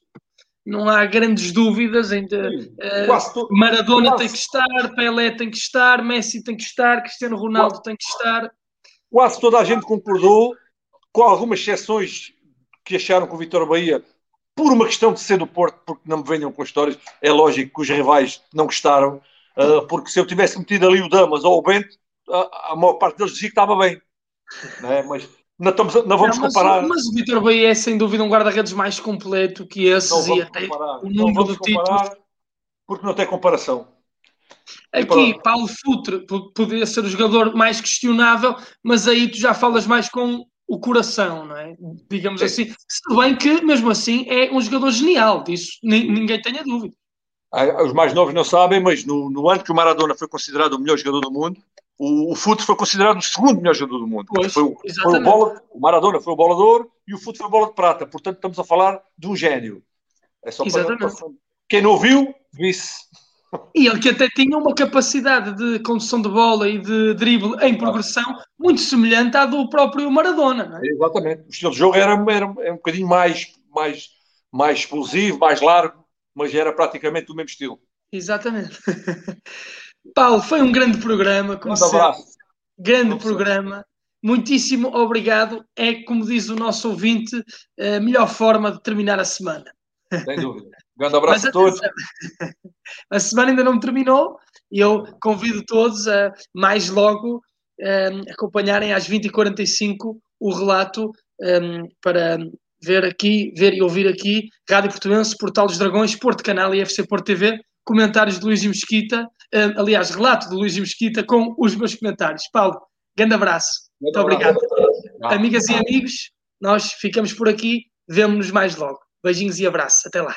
não há grandes dúvidas ainda. Uh, Maradona quase. tem que estar, Pelé tem que estar, Messi tem que estar, Cristiano Ronaldo quase. tem que estar. Quase toda a gente concordou, com algumas exceções que acharam que o Vitor Bahia, por uma questão de ser do Porto, porque não me venham com histórias, é lógico que os rivais não gostaram, uh, porque se eu tivesse metido ali o Damas ou o Bento, a, a maior parte deles dizia que estava bem. É? Mas não, estamos, não vamos não, mas, comparar. Mas o Vitor Bahia é sem dúvida um guarda-redes mais completo que esses e até comparar. o número de títulos. Porque não tem comparação. Aqui, Paulo Futre poderia ser o jogador mais questionável, mas aí tu já falas mais com o coração, não é? Digamos Sim. assim. Se bem que, mesmo assim, é um jogador genial, disso ninguém tenha dúvida. Ah, os mais novos não sabem, mas no, no ano que o Maradona foi considerado o melhor jogador do mundo, o, o Fute foi considerado o segundo melhor jogador do mundo. Pois, foi, o, foi o, bola, o Maradona foi o bolador e o Fute foi o bola de prata. Portanto, estamos a falar de um gênio. É só para, para quem não viu, visse. E ele que até tinha uma capacidade de condução de bola e de drible em progressão muito semelhante à do próprio Maradona. É? Exatamente. O estilo de jogo era, era, era um bocadinho mais, mais, mais explosivo, mais largo, mas era praticamente do mesmo estilo. Exatamente. Paulo, foi um grande programa. Como um abraço. Grande programa. Muitíssimo obrigado. É, como diz o nosso ouvinte, a melhor forma de terminar a semana. Sem dúvida. Um grande abraço a todos. A semana ainda não terminou e eu convido todos a mais logo um, acompanharem às 20h45 o relato um, para ver aqui, ver e ouvir aqui Rádio Portuense, Portal dos Dragões, Porto Canal e FC Porto TV comentários de Luís Mesquita, uh, aliás, relato de Luís Mesquita com os meus comentários. Paulo, grande abraço. Muito, Muito obrigado. Amigas e amigos, nós ficamos por aqui, vemo-nos mais logo. Beijinhos e abraços. Até lá.